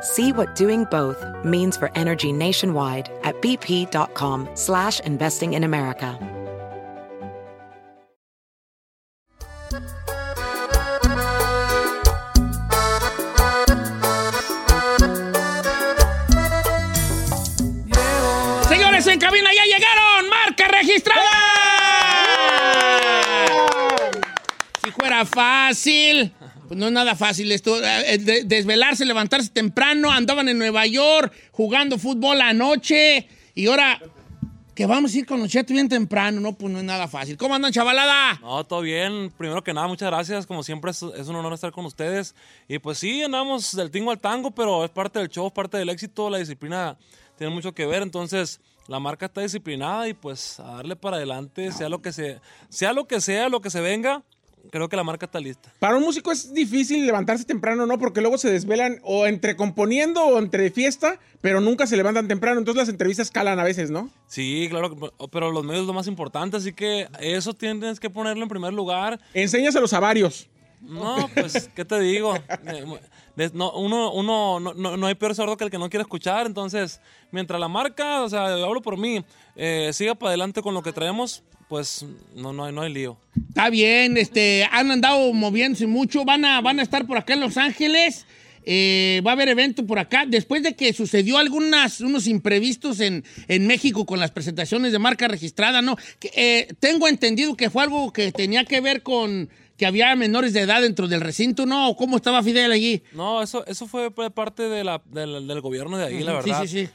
See what doing both means for energy nationwide at bp.com slash investing in America. Señores, en cabina ya llegaron. Marca registrada. ¡Eh! Si fuera fácil. Pues no es nada fácil esto. eh, de- desvelarse, levantarse temprano. Andaban en Nueva York jugando fútbol anoche. Y ahora que vamos a ir con los chetos bien temprano. No, pues no es nada fácil. ¿Cómo andan, chavalada? No, todo bien. Primero que nada, muchas gracias. Como siempre, es, es un honor estar con ustedes. Y pues sí, andamos del tingo al tango, pero es parte del show, es parte del éxito. La disciplina tiene mucho que ver. Entonces, la marca está disciplinada y pues a darle para adelante, sea lo que sea, sea lo que sea, lo que se venga. Creo que la marca está lista. Para un músico es difícil levantarse temprano, ¿no? Porque luego se desvelan o entre componiendo o entre fiesta, pero nunca se levantan temprano. Entonces las entrevistas calan a veces, ¿no? Sí, claro, pero los medios es lo más importante, así que eso tienes que ponerlo en primer lugar. Enséñaselos a varios. No, pues, ¿qué te digo? No, uno, uno, no, no, no hay peor sordo que el que no quiere escuchar. Entonces, mientras la marca, o sea, yo hablo por mí, eh, siga para adelante con lo que traemos, pues no, no, hay, no hay lío. Está bien, este, han andado moviéndose mucho, van a, van a estar por acá en Los Ángeles, eh, va a haber evento por acá, después de que sucedió algunas, unos imprevistos en, en México con las presentaciones de marca registrada, ¿no? Eh, tengo entendido que fue algo que tenía que ver con que había menores de edad dentro del recinto, ¿no? ¿O ¿Cómo estaba Fidel allí? No, eso, eso fue parte de la, del, del gobierno de ahí, la Sí, verdad. sí, sí.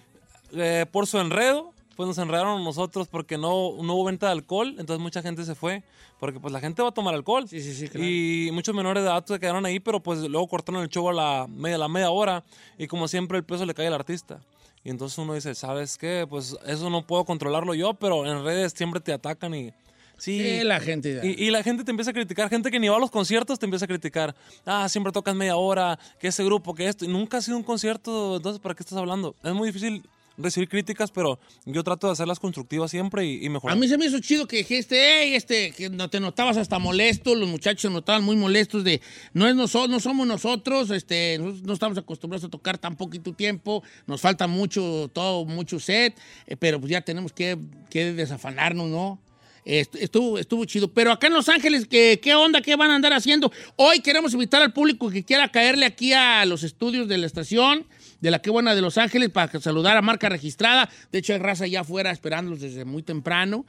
Eh, por su enredo, pues nos enredaron nosotros porque no, no hubo venta de alcohol, entonces mucha gente se fue, porque pues la gente va a tomar alcohol. Sí, sí, sí, claro. Y muchos menores de edad se quedaron ahí, pero pues luego cortaron el show a la media, la media hora y como siempre el peso le cae al artista. Y entonces uno dice, ¿sabes qué? Pues eso no puedo controlarlo yo, pero en redes siempre te atacan y... Sí, Sí, la gente. y, y la gente te empieza a criticar, gente que ni va a los conciertos te empieza a criticar. Ah, siempre tocas media hora, que ese grupo, que esto. Y nunca ha sido un concierto, entonces, ¿para qué estás hablando? Es muy difícil recibir críticas, pero yo trato de hacerlas constructivas siempre y, y mejorar. A mí se me hizo chido que dijiste, hey, este, que no te notabas hasta molesto, los muchachos se notaban muy molestos de, no es noso- no somos nosotros, este, no, no estamos acostumbrados a tocar tan poquito tiempo, nos falta mucho, todo, mucho set, eh, pero pues ya tenemos que, que desafanarnos, ¿no? Est- Estuvo, estuvo chido. Pero acá en Los Ángeles, ¿qué, ¿qué onda? ¿Qué van a andar haciendo? Hoy queremos invitar al público que quiera caerle aquí a los estudios de la estación, de la Qué Buena de Los Ángeles, para saludar a marca registrada. De hecho, hay raza allá afuera esperándolos desde muy temprano.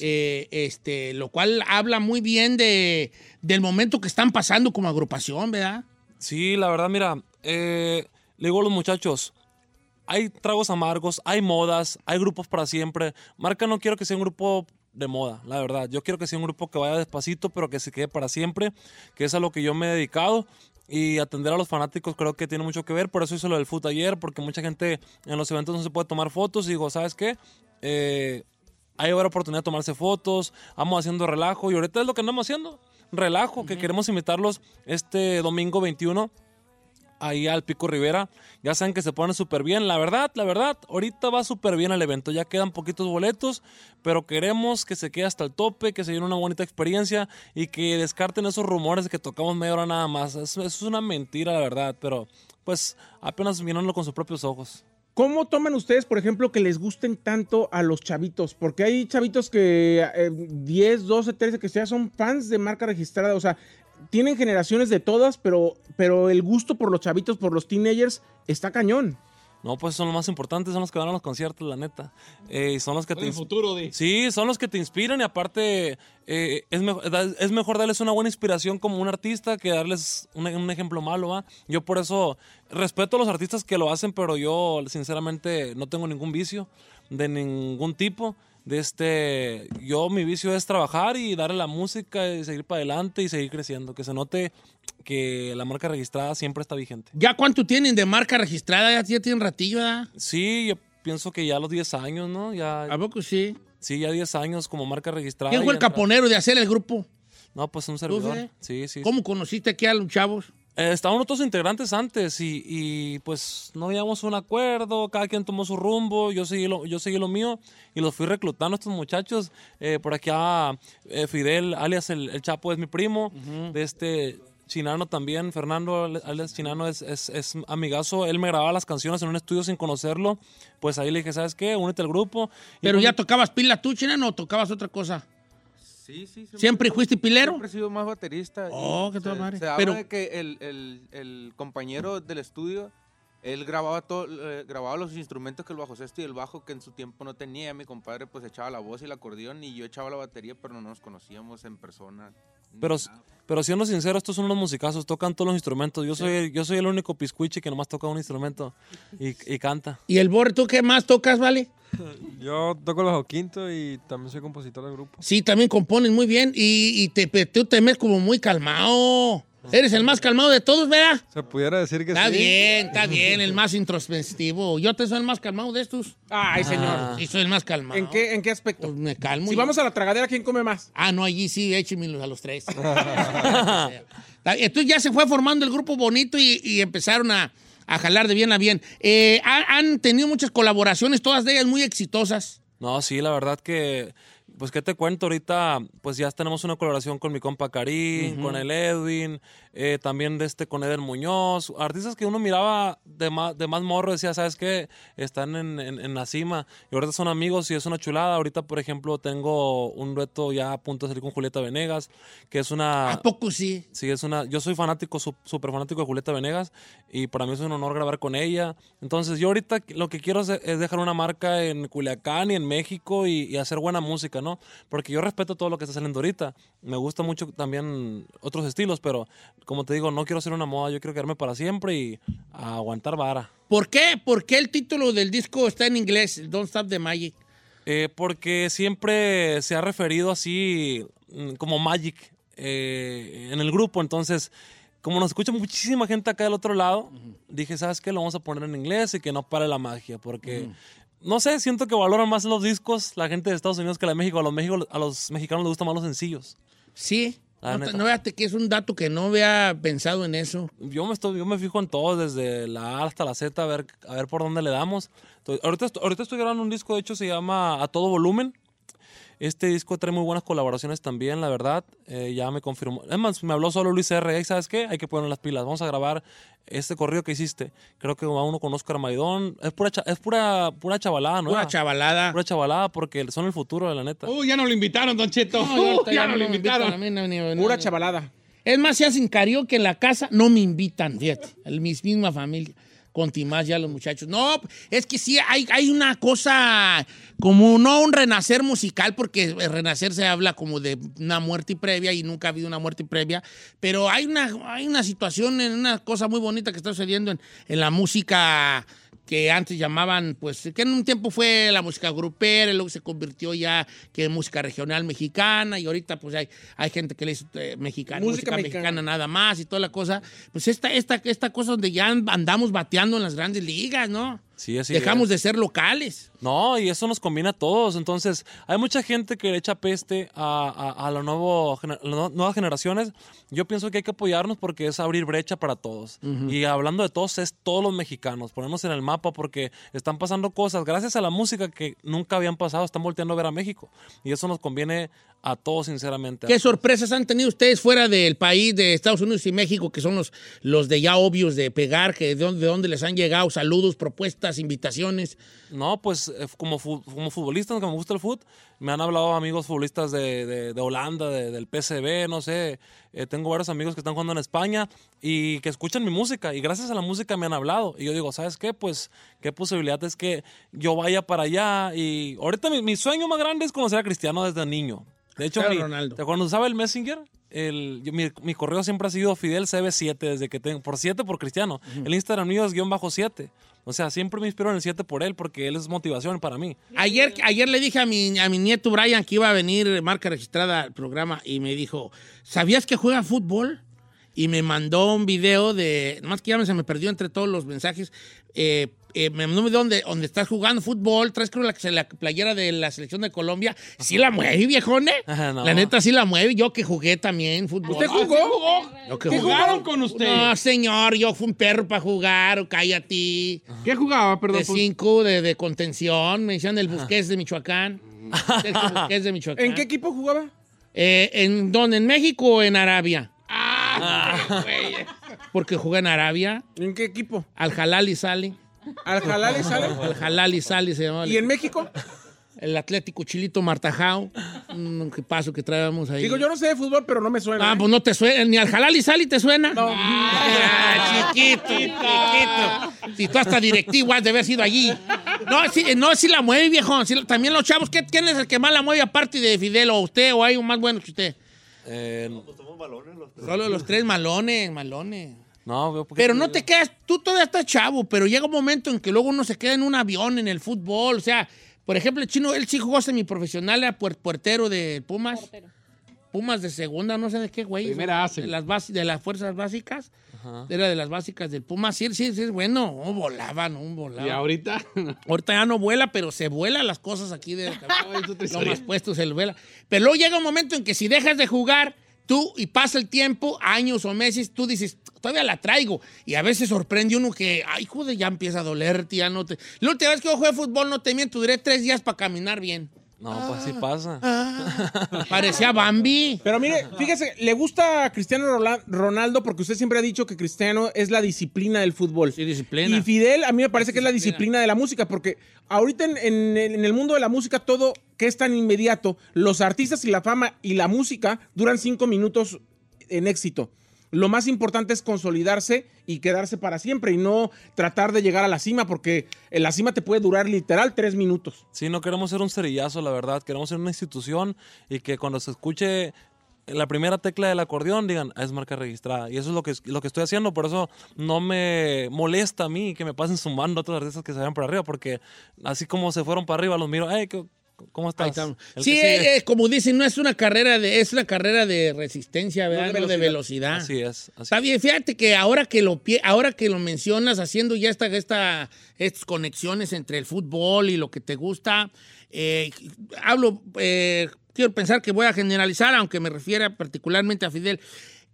Eh, este, lo cual habla muy bien de, del momento que están pasando como agrupación, ¿verdad? Sí, la verdad, mira, eh, le digo a los muchachos, hay tragos amargos, hay modas, hay grupos para siempre. Marca no quiero que sea un grupo de moda, la verdad. Yo quiero que sea un grupo que vaya despacito, pero que se quede para siempre, que es a lo que yo me he dedicado. Y atender a los fanáticos creo que tiene mucho que ver. Por eso hice lo del foot ayer, porque mucha gente en los eventos no se puede tomar fotos. Y digo, ¿sabes qué? Eh, hay ahora oportunidad de tomarse fotos, vamos haciendo relajo y ahorita es lo que andamos haciendo, relajo, que queremos invitarlos este domingo 21 ahí al Pico Rivera. Ya saben que se ponen súper bien. La verdad, la verdad, ahorita va súper bien el evento. Ya quedan poquitos boletos, pero queremos que se quede hasta el tope, que se lleve una bonita experiencia y que descarten esos rumores de que tocamos media hora nada más. Eso es una mentira, la verdad, pero pues apenas mirándolo con sus propios ojos. ¿Cómo toman ustedes, por ejemplo, que les gusten tanto a los chavitos? Porque hay chavitos que eh, 10, 12, 13 que ya son fans de marca registrada. O sea, tienen generaciones de todas, pero, pero el gusto por los chavitos, por los teenagers, está cañón. No, pues son los más importantes, son los que van a los conciertos, la neta. Eh, son los que te el futuro de... Sí, son los que te inspiran y aparte eh, es, me- da- es mejor darles una buena inspiración como un artista que darles un, un ejemplo malo, ¿va? Yo por eso respeto a los artistas que lo hacen, pero yo sinceramente no tengo ningún vicio de ningún tipo. De este, yo mi vicio es trabajar y darle la música y seguir para adelante y seguir creciendo, que se note que la marca registrada siempre está vigente. ¿Ya cuánto tienen de marca registrada? Ya, ya tienen ratillo, ¿verdad? Sí, yo pienso que ya a los 10 años, ¿no? Ya, ¿A poco sí? sí, ya 10 años como marca registrada. ¿Quién fue el caponero de hacer el grupo? No, pues un servidor. Sí, sí. ¿Cómo conociste aquí a los chavos? Eh, estaban otros integrantes antes y, y, pues no habíamos un acuerdo, cada quien tomó su rumbo, yo seguí lo, yo seguí lo mío y los fui reclutando a estos muchachos. Eh, por aquí a eh, Fidel, alias el, el Chapo, es mi primo, de este Chinano también, Fernando, alias Chinano, es, es, es amigazo, él me grababa las canciones en un estudio sin conocerlo, pues ahí le dije, ¿sabes qué? Únete al grupo. ¿Pero pues, ya tocabas pila tú, China, o tocabas otra cosa? Sí, sí. ¿Siempre fuiste pilero? Siempre he sido más baterista. Oh, qué toda madre. se habla Pero- de que el, el- el compañero del estudio, él grababa, todo, eh, grababa los instrumentos que el bajo sexto y el bajo que en su tiempo no tenía. Mi compadre pues echaba la voz y el acordeón y yo echaba la batería, pero no nos conocíamos en persona. Pero, nada. pero siendo sincero, estos son unos musicazos, tocan todos los instrumentos. Yo soy, yo soy el único piscuiche que nomás toca un instrumento y, y canta. ¿Y el Borre, tú qué más tocas, vale? Yo toco bajo quinto y también soy compositor del grupo. Sí, también compones muy bien y, y te, tú te ves como muy calmado. Eres el más calmado de todos, ¿verdad? Se pudiera decir que Está sí. bien, está bien, el más introspectivo. Yo te soy el más calmado de estos. Ay, señor. Sí, soy el más calmado. ¿En qué, ¿En qué aspecto? Pues me calmo. Si vamos a la tragadera, ¿quién come más? Ah, no, allí sí, échemelos a los tres. Entonces ya se fue formando el grupo bonito y, y empezaron a, a jalar de bien a bien. Eh, ha- han tenido muchas colaboraciones, todas de ellas muy exitosas. No, sí, la verdad que, pues, ¿qué te cuento? Ahorita, pues ya tenemos una colaboración con mi compa Karim, con el Edwin, eh, también de este con Eder Muñoz, artistas que uno miraba de más, de más morro, decía, ¿sabes qué? Están en, en- en la cima y ahorita son amigos y es una chulada. Ahorita, por ejemplo, tengo un dueto ya a punto de salir con Julieta Venegas, que es una... ¿A poco sí? Sí, es una. Yo soy fanático, súper fanático de Julieta Venegas y para mí es un honor grabar con ella. Entonces, yo ahorita lo que quiero es, es dejar una marca en Culiacán y en México y, y hacer buena música, ¿no? Porque yo respeto todo lo que está saliendo ahorita. Me gusta mucho también otros estilos, pero como te digo, no quiero ser una moda, yo quiero quedarme para siempre y aguantar vara. ¿Por qué? ¿Por qué el título del disco está en inglés, Don't Stop the Magic? Eh, porque siempre se ha referido así mm, como Magic eh, en el grupo. Entonces, como nos escucha muchísima gente acá del otro lado, dije, ¿sabes qué? Lo vamos a poner en inglés y que no pare la magia. Porque, no sé, siento que valoran más los discos la gente de Estados Unidos que la de México. A los, México, a los mexicanos les gustan más los sencillos. Sí. No, no que es un dato que no había pensado en eso. Yo me, estoy, yo me fijo en todo, desde la A hasta la Z, a ver, a ver por dónde le damos. Entonces, ahorita, ahorita estoy grabando un disco, de hecho se llama A Todo Volumen. Este disco trae muy buenas colaboraciones también, la verdad. Eh, ya me confirmó. Es más, me habló solo Luis R. "Ey, ¿Sabes qué? Hay que poner las pilas. Vamos a grabar este corrido que hiciste. Creo que va uno con Oscar Maidón. Es pura, cha- es pura, pura chavalada, ¿no? Una chavalada. Pura chavalada porque son el futuro de la neta. Uy, ya no lo invitaron, Don Cheto. No, Uy, ahorita ya no lo me invitan invitaron. a mí, no, Pura ni- chavalada. Es más, si hacen karaoke en la casa, no me invitan, fíjate. El, mi misma familia. Con Timás ya los muchachos. No, es que sí, hay, hay una cosa como no un renacer musical, porque el renacer se habla como de una muerte previa y nunca ha habido una muerte previa, pero hay una, hay una situación, una cosa muy bonita que está sucediendo en, en la música que antes llamaban, pues, que en un tiempo fue la música grupera, y luego se convirtió ya que en música regional mexicana, y ahorita pues hay, hay gente que le dice eh, mexicana, Música música, mexicana. mexicana. nada más y toda la cosa. Pues esta, esta, esta cosa donde ya andamos bateando en las grandes ligas, ¿no? Sí, así Dejamos es. de ser locales. No, y eso nos combina a todos. Entonces, hay mucha gente que le echa peste a, a, a la nuevo las nuevas generaciones. Yo pienso que hay que apoyarnos porque es abrir brecha para todos. Y hablando de todos, es todos los mexicanos. Ponernos en el mapa porque están pasando cosas, gracias a la música que nunca habían pasado, están volteando a ver a México. Y eso nos conviene a todos, sinceramente. ¿Qué sorpresas han tenido ustedes fuera del país, de Estados Unidos y México, que son los, los de ya obvios de pegar, que de dónde, de dónde les han llegado saludos, propuestas, invitaciones? No, pues eh, como, fu- como futbolista, que me gusta el fútbol, me han hablado amigos futbolistas de, de- de Holanda, de- del PSV, no sé. eh, tengo varios amigos que están jugando en España y que escuchan mi música y gracias a la música me han hablado. Y yo digo, ¿sabes qué? Pues, ¿qué posibilidad es que yo vaya para allá? Y ahorita mi, mi sueño más grande es conocer a Cristiano desde niño. De hecho, mi-. ¿te- cuando usaba el Messenger, el, yo- mi, mi correo siempre ha sido Fidel CB7 desde que tengo, por 7 por Cristiano. El Instagram mío es guion bajo 7. O sea, siempre me inspiro en el 7 por él porque él es motivación para mí. Ayer, ayer le dije a mi, a mi nieto Brian que iba a venir marca registrada al programa y me dijo, ¿sabías que juega fútbol? Y me mandó un video de, nomás que ya se me perdió entre todos los mensajes, eh, eh, me mandó un video donde, donde estás jugando fútbol, traes creo la, la playera de la selección de Colombia, sí la mueve, viejone. Ajá, no. La neta sí la mueve, yo que jugué también fútbol. ¿Usted jugó? Yo que ¿Qué jugué. jugaron con usted? No, señor, yo fui un perro para jugar, o cállate. ¿Qué jugaba, perdón? De pues? cinco, de, de contención, me decían el Busquets de Michoacán. Sergio Busquets de Michoacán. ¿En qué equipo jugaba? Eh, ¿En dónde? ¿En México o en Arabia? Porque jugué en Arabia. ¿En qué equipo? Al Halal y Sali. ¿Al Jalal y sale? Al Halal y Sali se llamaba. ¿Y en México? El Atlético Chilito Martajao. Un paso que traíamos ahí. Digo, yo no sé de fútbol, pero no me suena. Ah, ¿eh? pues no te suena, ni al Halal y Sali te suena. No. chiquito, chiquito. Si tú hasta directivo has de haber sido allí. No, sí, no, sí la mueve, viejo. Sí, también los chavos, ¿qué- ¿quién es el que más la mueve aparte de Fidel o usted o hay un más bueno que usted? Eh, Solo los tres malones, malones. No, Pero no te quedas, tú todavía estás chavo, pero llega un momento en que luego uno se queda en un avión, en el fútbol, o sea, por ejemplo, el chino, él sí jugó semiprofesional, era puer- puertero de Pumas. Pumas de segunda, no sé de qué, güey. Primera A, De las, bas- de las fuerzas básicas. Era de las básicas del Pumas. Sí, sí, sí, es bueno. No, volaba, no, volaba. Y ahorita. Ahorita ya no vuela, pero se vuela las cosas aquí de lo más puesto se vuela. Pero luego llega un momento en que si dejas de jugar, tú y pasa el tiempo, años o meses, tú dices, todavía la traigo. Y a veces sorprende uno que, ay, joder, ya empieza a dolerte, ya no te. La última vez que yo jugué fútbol, no te miento, duré tres días para caminar bien. No, pues sí pasa. Parecía Bambi. Pero mire, fíjese, le gusta a Cristiano Ronaldo porque usted siempre ha dicho que Cristiano es la disciplina del fútbol. Sí, disciplina. Y Fidel a mí me parece que es la disciplina de la música porque ahorita en, en- en el mundo de la música todo que es tan inmediato, los artistas y la fama y la música duran cinco minutos en éxito. Lo más importante es consolidarse y quedarse para siempre y no tratar de llegar a la cima porque en la cima te puede durar literal tres minutos. Sí, no queremos ser un cerillazo, la verdad. Queremos ser una institución y que cuando se escuche la primera tecla del acordeón digan, "Ah, es marca registrada. Y eso es lo que, lo que estoy haciendo. Por eso no me molesta a mí que me pasen sumando a otros artistas que se vayan para arriba. Porque así como se fueron para arriba, los miro, hey, ¿qué- ¿cómo estás? El Sí, como dicen, no es una carrera de, es una carrera de resistencia, ¿verdad? de No de velocidad. Así es. así Está bien, fíjate que ahora que lo ahora que lo mencionas, haciendo ya esta, esta, estas conexiones entre el fútbol y lo que te gusta, eh, hablo, eh, quiero pensar que voy a generalizar, aunque me refiera particularmente a Fidel.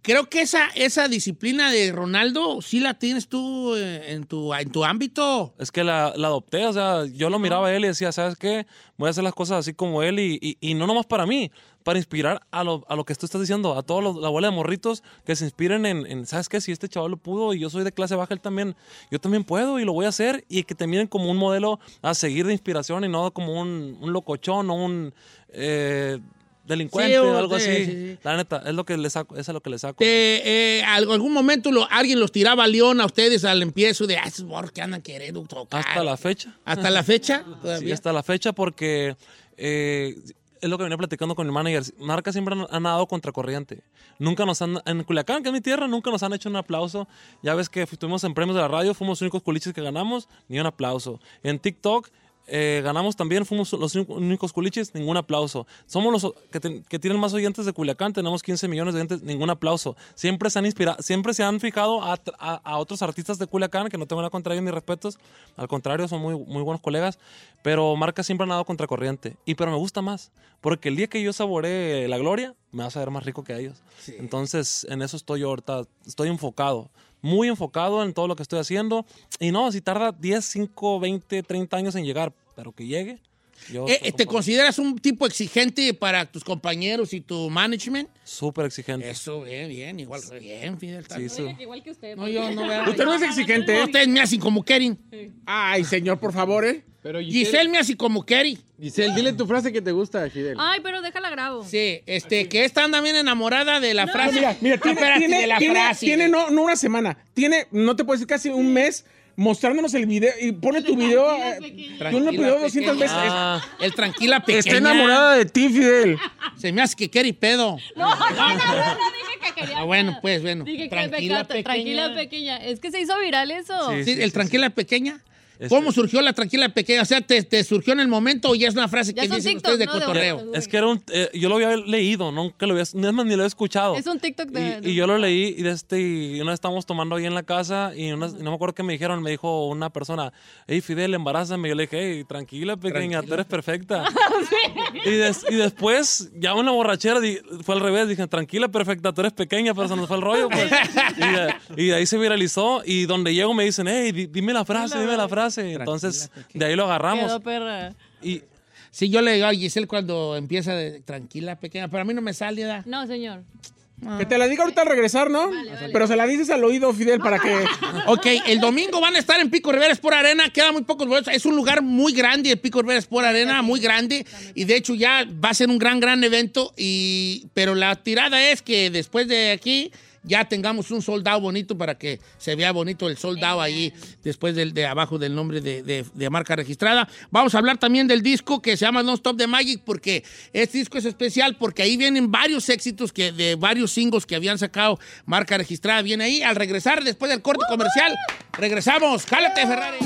Creo que esa, esa disciplina de Ronaldo sí la tienes tú eh, en tu, en tu ámbito. Es que la, la adopté, o sea, yo lo miraba a él y decía, ¿sabes qué? Voy a hacer las cosas así como él y, y- y no nomás para mí, para inspirar a lo, a lo que tú estás diciendo, a todos los, la bola de morritos que se inspiren en, en, ¿sabes qué? Si este chaval lo pudo y yo soy de clase baja, él también, yo también puedo y lo voy a hacer y que te miren como un modelo a seguir de inspiración y no como un, un locochón o un... eh, delincuente Sí, o algo sí, así. sí, sí. La neta, es lo que le saco, es lo que le saco. Eh, al- algún momento lo- alguien los tiraba a León a ustedes al empiezo de, ah, morros que andan queriendo tocar. Hasta la fecha. Hasta la fecha. Sí, todavía. hasta la fecha porque eh, es lo que venía platicando con mi manager. Marca siempre han, han nadado contracorriente. Nunca nos han, en Culiacán, que es mi tierra, nunca nos han hecho un aplauso. Ya ves que estuvimos en premios de la radio, fuimos los únicos culiches que ganamos, ni un aplauso. En TikTok eh, ganamos también, fuimos los único- únicos culiches, ningún aplauso. Somos los que, ten- que tienen más oyentes de Culiacán, tenemos 15 millones de oyentes, ningún aplauso. Siempre se han inspirado, siempre se han fijado a, a- a otros artistas de Culiacán, que no tengo nada contra ellos ni respetos, al contrario, son muy, muy buenos colegas, pero Marca siempre ha nadado contracorriente. Y pero me gusta más, porque el día que yo saboree la gloria, me vas a ver más rico que ellos. Entonces, en eso estoy yo ahorita, estoy enfocado muy enfocado en todo lo que estoy haciendo. Y no, si tarda 10, 5, 20, 30 años en llegar, pero que llegue. Yo Eh, ¿Te consideras un tipo exigente para tus compañeros y tu management? Súper exigente. Eso, bien, bien, igual, bien, Fidel. Sí. Igual que usted. No, yo no veo. Usted no es exigente, ¿eh? Ustedes me hacen como Kering. Ay, señor, por favor, ¿eh? Pero Giselle me hace como Kering. Giselle, dile tu frase que te gusta, Fidel. Ay, pero déjala grabo. Sí, este, que esta anda bien enamorada de la frase. Mira, mira, tiene, Espérate, tiene- de la tiene- frase. tiene no, no una semana, tiene, no te puedo decir casi un mes mostrándonos el video y pone tu video. eh, Tú no Tranquila, video 200 pequeña. veces. Ah, El tranquila pequeña. Está enamorada de ti, Fidel. Se me hace que Keri pedo. No, no, no, no, no dije que quería. Ah, bueno, pues, bueno. Dije que Tranquila, pecata, tranquila pequeña. Es que se hizo viral eso. Sí. Sí, el tranquila pequeña. Este- ¿Cómo surgió la tranquila pequeña? O sea, ¿te, te surgió en el momento o ya es una frase que dicen TikTok, ustedes de cotorreo? Es que era un. eh, yo lo había leído, nunca lo había. Más, ni lo he escuchado. Es un TikTok de. Y, y yo lo leí y, de este, y una vez estábamos tomando ahí en la casa y, una- y no me acuerdo qué me dijeron, me dijo una persona, hey Fidel, embarázame. Yo le dije, hey, tranquila, pequeña, tú eres perfecta. y, des- y después, ya una borrachera, di- fue al revés, dije, tranquila, perfecta, tú eres pequeña, pero se nos fue el rollo. Pues. y, de, y de ahí se viralizó y donde llego me dicen, hey, di- dime la frase, dime la frase. Entonces, de ahí lo agarramos. Quedó perra. Y Sí, yo le digo a Giselle cuando empieza de tranquila pequeña, pero a mí no me sale, ¿da? No, señor. Que te la diga ahorita al regresar, ¿no? Pero se la dices al oído, Fidel, para que. Ok, el domingo van a estar en Pico Rivera Sport Arena, quedan muy pocos boletos. Es un lugar muy grande, el Pico Rivera Sport Arena, muy grande. Y de hecho ya va a ser un gran, gran evento. Y, pero la tirada es que después de aquí ya tengamos un soldado bonito para que se vea bonito el soldado ahí después del, de abajo del nombre de, de- marca registrada. Vamos a hablar también del disco que se llama Non Stop de Magic porque este disco es especial porque ahí vienen varios éxitos que, de varios singles que habían sacado marca registrada. Viene ahí al regresar después del corte comercial. Regresamos. Jálate, Ferrari.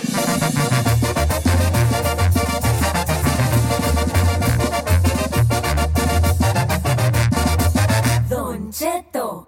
Don Cheto,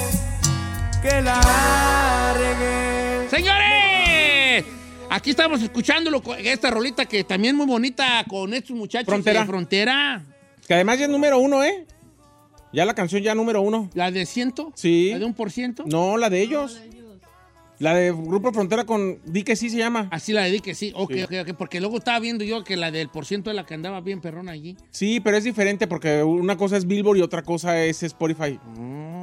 que la regué. ¡Señores! Aquí estamos escuchándolo, con esta rolita que también muy bonita con estos muchachos Frontera. de Frontera. Que además ya es número uno, ¿eh? Ya la canción ya número uno. ¿La de ciento? Sí. ¿La de un por ciento? No, la de ellos. La de Grupo Frontera con Di que sí se llama. Así la dediqué, sí. Ok, Sí. ok, ok. Porque luego estaba viendo yo que la del por ciento de la que andaba bien perrona allí. Sí, pero es diferente porque una cosa es Billboard y otra cosa es Spotify. No,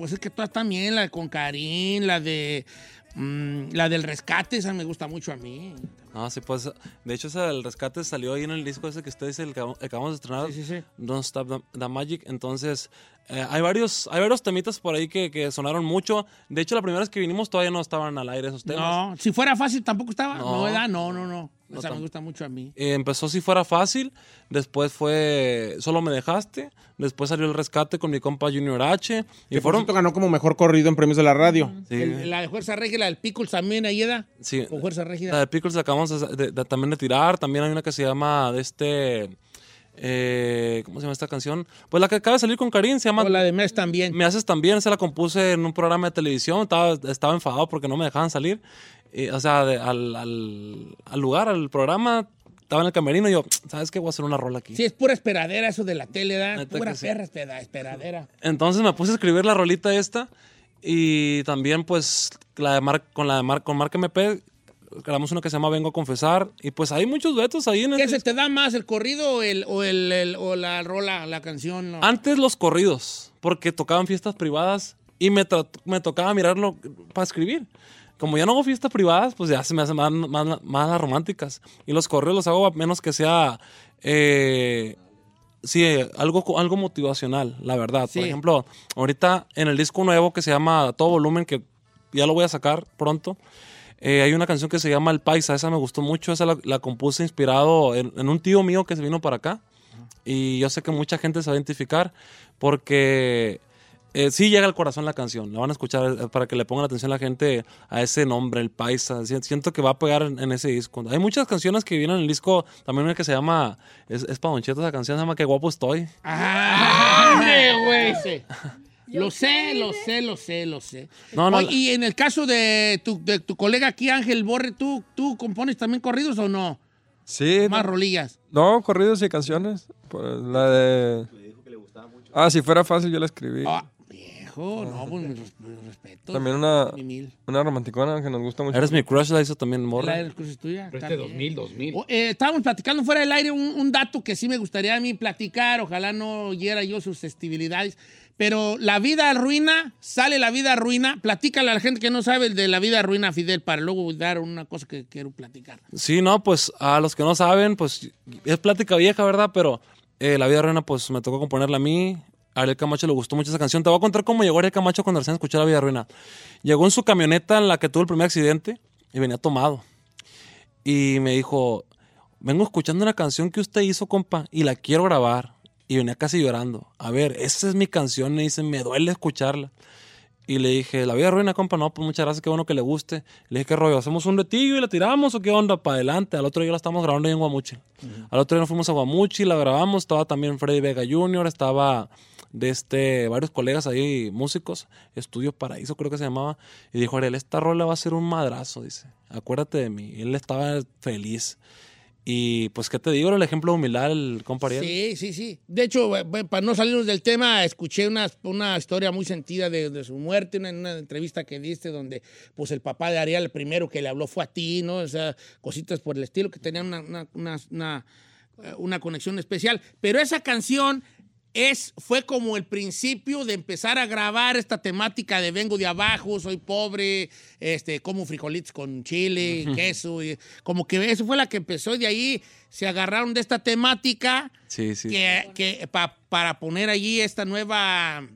pues es que todas también, la de con Karim, la de. mm, la del rescate, esa me gusta mucho a mí. No, sí, pues, de hecho, ese del rescate salió ahí en el disco ese que usted dice, el que acabamos de estrenar, Sí, sí, sí. Don't Stop the, the Magic. Entonces, eh, hay varios hay varios temitas por ahí que, que sonaron mucho. De hecho, la primera vez que vinimos todavía no estaban al aire esos temas. No, si fuera fácil tampoco estaba. No, No. No, no, no. No Esa me gusta mucho a mí. Eh, empezó Si Fuera Fácil, después fue Solo Me Dejaste, después salió El Rescate con mi compa Junior H. Y Que por fueron... ganó como mejor corrido en premios de la radio. Sí. El- la de Fuerza Regia, la del Pickles también, ahí da. Sí. Con Fuerza Regia. La de Pickles la acabamos de- de- de- también de tirar. También hay una que se llama de este. Eh, ¿Cómo se llama esta canción? Pues la que acaba de salir con Karim se llama. O la de Mes también. Me haces también. Se la compuse en un programa de televisión. Estaba, estaba enfadado porque no me dejaban salir. Y, o sea, de- al, al- al lugar, al programa. Estaba en el camerino y yo, ¿sabes qué? Voy a hacer una rola aquí. Sí, es pura esperadera eso de la tele, da. Pura sí. perra espera- esperadera. Entonces me puse a escribir la rolita esta y también pues la de Mar- con la de Mar- con Marca MP grabamos una que se llama Vengo a confesar y pues hay muchos duetos ahí en ¿Qué el se te da más, el corrido o, el, o, el, el- o la rola, la canción? no? Antes los corridos, porque tocaban fiestas privadas y me, me tocaba mirarlo para escribir. Como ya no hago fiestas privadas, pues ya se me hacen más, más- más las románticas. Y los corridos los hago a menos que sea, eh, sí, algo, algo motivacional, la verdad. Sí. Por ejemplo, ahorita en el disco nuevo que se llama Todo Volumen, que ya lo voy a sacar pronto, eh, hay una canción que se llama El Paisa, esa me gustó mucho, esa la, la compuse inspirado en, en un tío mío que se vino para acá. Y yo sé que mucha gente se va a identificar porque eh, sí llega al corazón la canción. La van a escuchar eh, para que le pongan atención la gente a ese nombre, el paisa. Si- Siento que va a pegar en, en ese disco. Hay muchas canciones que vienen en el disco. También una que se llama, es, es pa' Don Cheto, esa canción se llama Qué guapo estoy. ¡Ah, güey! Lo sé, lo sé, lo sé, lo sé. No, no, Oye, la- y en el caso de tu, de tu colega aquí, Ángel Borre, ¿tú, ¿tú compones también corridos o no? Sí. Más rolillas. No, corridos y canciones. Pues, la de... Ah, si fuera fácil yo la escribí. Ah, viejo, no, pues mis, res- mis respetos. También una, Mi una romanticona que nos gusta mucho. Eres mi crush, la hizo también Morra. La de las cosas tuyas. Pero este bien. 2000, 2000. O, eh, estábamos platicando fuera del aire un, un dato que sí me gustaría a mí platicar, ojalá no oyera yo sus festividades, pero la vida ruina, sale la vida ruina, platícale a la gente que no sabe de la vida ruina, Fidel, para luego dar una cosa que quiero platicar. Sí, no, pues a los que no saben, pues es plática vieja, ¿verdad? Pero eh, La Vida Ruina, pues me tocó componerla a mí. A Ariel Camacho le gustó mucho esa canción. Te voy a contar cómo llegó Ariel Camacho cuando recién escuché La Vida Ruina. Llegó en su camioneta en la que tuvo el primer accidente y venía tomado. Y me dijo, vengo escuchando una canción que usted hizo, compa, y la quiero grabar. Y venía casi llorando. A ver, esa es mi canción. Me dice, me duele escucharla. Y le dije, la vida ruina, compa, no, pues muchas gracias, qué bueno que le guste. Le dije, ¿qué rollo? ¿Hacemos un retillo y la tiramos o qué onda? Para adelante. Al otro día la estamos grabando ahí en Guamuchi. Al otro día nos fuimos a Guamuchi, la grabamos. Estaba también Freddy Vega Jr., estaba de este, varios colegas ahí, músicos. Estudio Paraíso, creo que se llamaba. Y dijo, Ariel, esta rola va a ser un madrazo, dice. Acuérdate de mí. Y él estaba feliz. Y pues, ¿qué te digo? El ejemplo de humildad, el compa. Sí, sí, sí. De hecho, para no salirnos del tema, escuché una, una historia muy sentida de, su muerte, una, una entrevista que diste donde pues el papá de Ariel, el primero que le habló fue a ti, ¿no? O sea, cositas por el estilo que tenían una, una, eh, una conexión especial. Pero esa canción es, fue como el principio de empezar a grabar esta temática de vengo de abajo, soy pobre, este, como frijolitos con chile, Ujú. queso, y como que eso fue la que empezó y de ahí se agarraron de esta temática Sí, sí. que, que pa- para poner allí esta nueva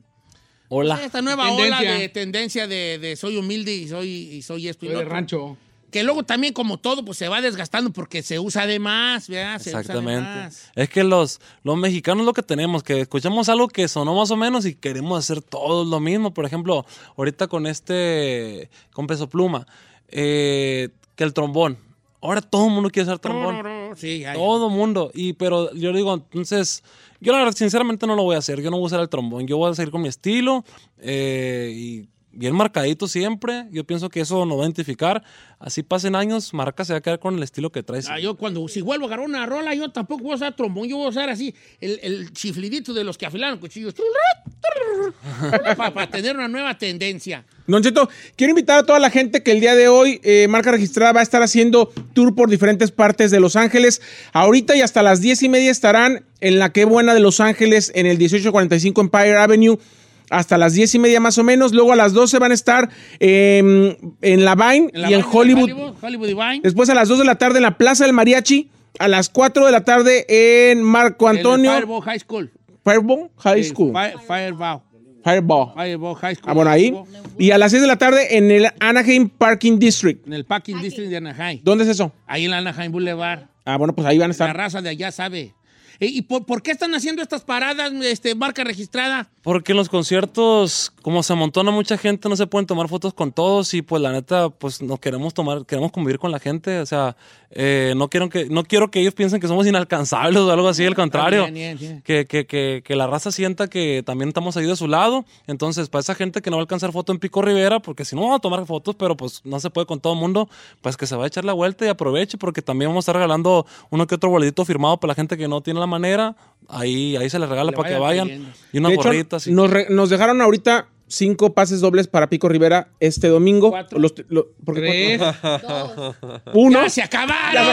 Hola. esta nueva ola Tendencia. de tendencia de, de soy humilde y soy y soy esto y Soy lo de otro. rancho. Que luego también como todo pues se va desgastando porque se usa de más ¿verdad? Se usa de Exactamente. más. Es que los, los mexicanos lo que tenemos, que escuchamos algo que sonó más o menos y queremos hacer todos lo mismo. Por ejemplo, ahorita con este, con Peso Pluma, eh, que el trombón. Ahora todo el mundo quiere ser trombón. Sí, ya, ya. Todo mundo. Y, pero yo digo, entonces, yo la verdad, sinceramente no lo voy a hacer. Yo no voy a usar el trombón. Yo voy a seguir con mi estilo eh, y bien marcadito siempre. Yo pienso que eso nos va a identificar. Así pasen años, Marca se va a quedar con el estilo que traes. Ah, yo cuando, si vuelvo a agarrar una rola, yo tampoco voy a usar trombón, yo voy a usar así el, el chiflidito de los que afilaron cuchillos. Para tener una nueva tendencia. Don Cheto, quiero invitar a toda la gente que el día de hoy eh, Marca Registrada va a estar haciendo tour por diferentes partes de Los Ángeles. Ahorita y hasta las diez y media estarán en la Qué Buena de Los Ángeles, en el 1845 Empire Avenue. Hasta las 10 y media más o menos. Luego a las 12 van a estar em, en la Vine En la y en Hollywood. Después a las 2 de la tarde en la Plaza del Mariachi. A las 4 de la tarde en Marco Antonio. En el Fireball High School. Fireball High School. Fi- Fireball. Fireball. Fireball High School. Ah, bueno, ahí. Y a las 6 de la tarde en el Anaheim Parking District. En el Packing District de Anaheim. ¿Dónde es eso? Ahí en la Anaheim Boulevard. Ah, bueno, pues ahí van a La estar. raza de allá sabe. ¿Y, y por, por qué están haciendo estas paradas, este, marca registrada? Porque en los conciertos, como se amontona mucha gente, no se pueden tomar fotos con todos y pues la neta, pues no queremos tomar, queremos convivir con la gente. O sea, eh, no, quiero que, no quiero que ellos piensen que somos inalcanzables o algo así, al contrario. Bien, bien, bien. Que, que, que, que la raza sienta que también estamos ahí de su lado. Entonces, para esa gente que no va a alcanzar foto en Pico Rivera, porque si no vamos a tomar fotos, pero pues no se puede con todo el mundo, pues que se va a echar la vuelta y aproveche, porque también vamos a estar regalando uno que otro boletito firmado para la gente que no tiene la manera. Ahí, ahí se les regala Le para que vaya vayan. cayendo. Y unas De hecho, gorritas. nos, re- nos dejaron ahorita cinco pases dobles para Pico Rivera este domingo. Los- lo- ¿por qué Tres. cuatro? Uno. ¡Ya se acabaron!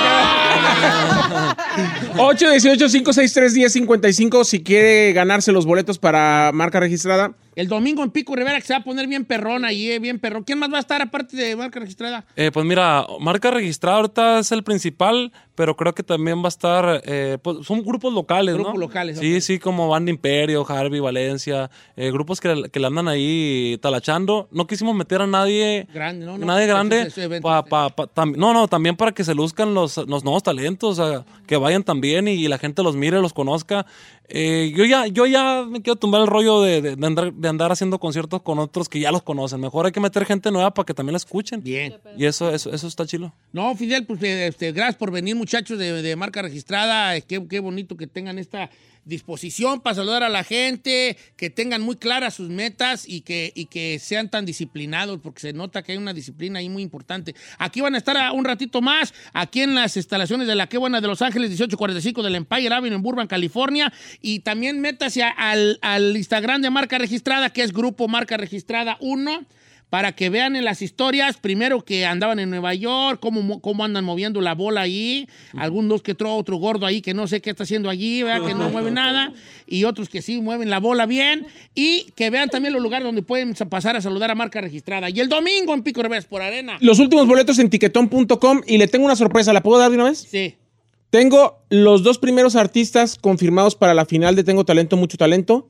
818-563-1055 si quiere ganarse los boletos para marca registrada. El domingo en Pico Rivera que se va a poner bien perrón ahí, eh, bien perrón. ¿Quién más va a estar aparte de marca registrada? Eh, pues mira, marca registrada ahorita es el principal, pero creo que también va a estar, eh, pues son grupos locales, Grupos ¿no? locales, Sí, sí, como Banda Imperio, Harvey, Valencia, eh, grupos que, que le andan ahí talachando. No quisimos meter a nadie, Grande, no, no. nadie grande. evento, pa- pa- pa- tam- no, no, también para que se luzcan los, los nuevos talentos, o sea, que vayan también y, la gente los mire, los conozca. Eh, yo, ya, yo ya me quiero tumbar el rollo de, de- de andar, de andar haciendo conciertos con otros que ya los conocen. Mejor hay que meter gente nueva para que también la escuchen. Bien. Y eso, eso, eso está chilo. No, Fidel, pues eh, este, gracias por venir, muchachos de, de marca registrada. Eh, Qué, qué bonito que tengan esta disposición para saludar a la gente, que tengan muy claras sus metas y que, y que sean tan disciplinados, porque se nota que hay una disciplina ahí muy importante. Aquí van a estar un ratito más, aquí en las instalaciones de la Qué Buena de Los Ángeles, 1845 del Empire Avenue en Burbank, California. Y también métase al, al Instagram de marca registrada, que es Grupo Marca Registrada 1 para que vean en las historias, primero que andaban en Nueva York, cómo, mo- cómo andan moviendo la bola ahí, algunos que otro, otro gordo ahí que no sé qué está haciendo allí, ¿verdad? que no mueve nada, y otros que sí mueven la bola bien, y que vean también los lugares donde pueden sa- pasar a saludar a marca registrada. Y el domingo en Pico Revés por Arena. Los últimos boletos en tiquetón.com y le tengo una sorpresa. ¿La puedo dar de una vez? Sí. Tengo los dos primeros artistas confirmados para la final de Tengo Talento, Mucho Talento.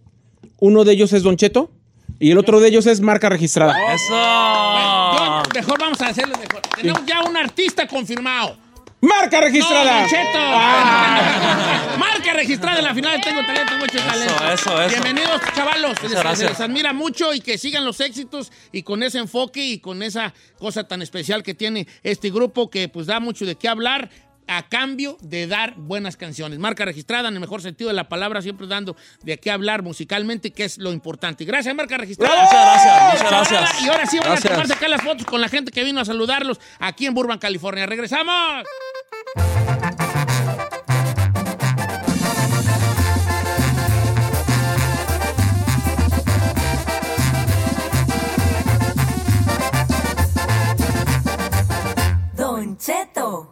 Uno de ellos es Don Cheto y el otro de ellos es marca registrada. Yo- mejor vamos a hacerlo mejor. Tenemos ya un artista confirmado. ¡Marca registrada! ¡No, Cheto! Marca registrada en la final de Tengo Talento, Mucho Talento. eso, eso. Bienvenidos, chavalos. Les, gracias. les admira mucho y que sigan los éxitos y con ese enfoque y con esa cosa tan especial que tiene este grupo que pues da mucho de qué hablar a cambio de dar buenas canciones. Marca registrada en el mejor sentido de la palabra, siempre dando de qué hablar musicalmente, que es lo importante. Gracias, Marca Registrada. Muchas gracias, muchas gracias. Y ahora sí, Gracias. a tomarse acá las fotos con la gente que vino a saludarlos aquí en Burbank, California. ¡Regresamos! Don Cheto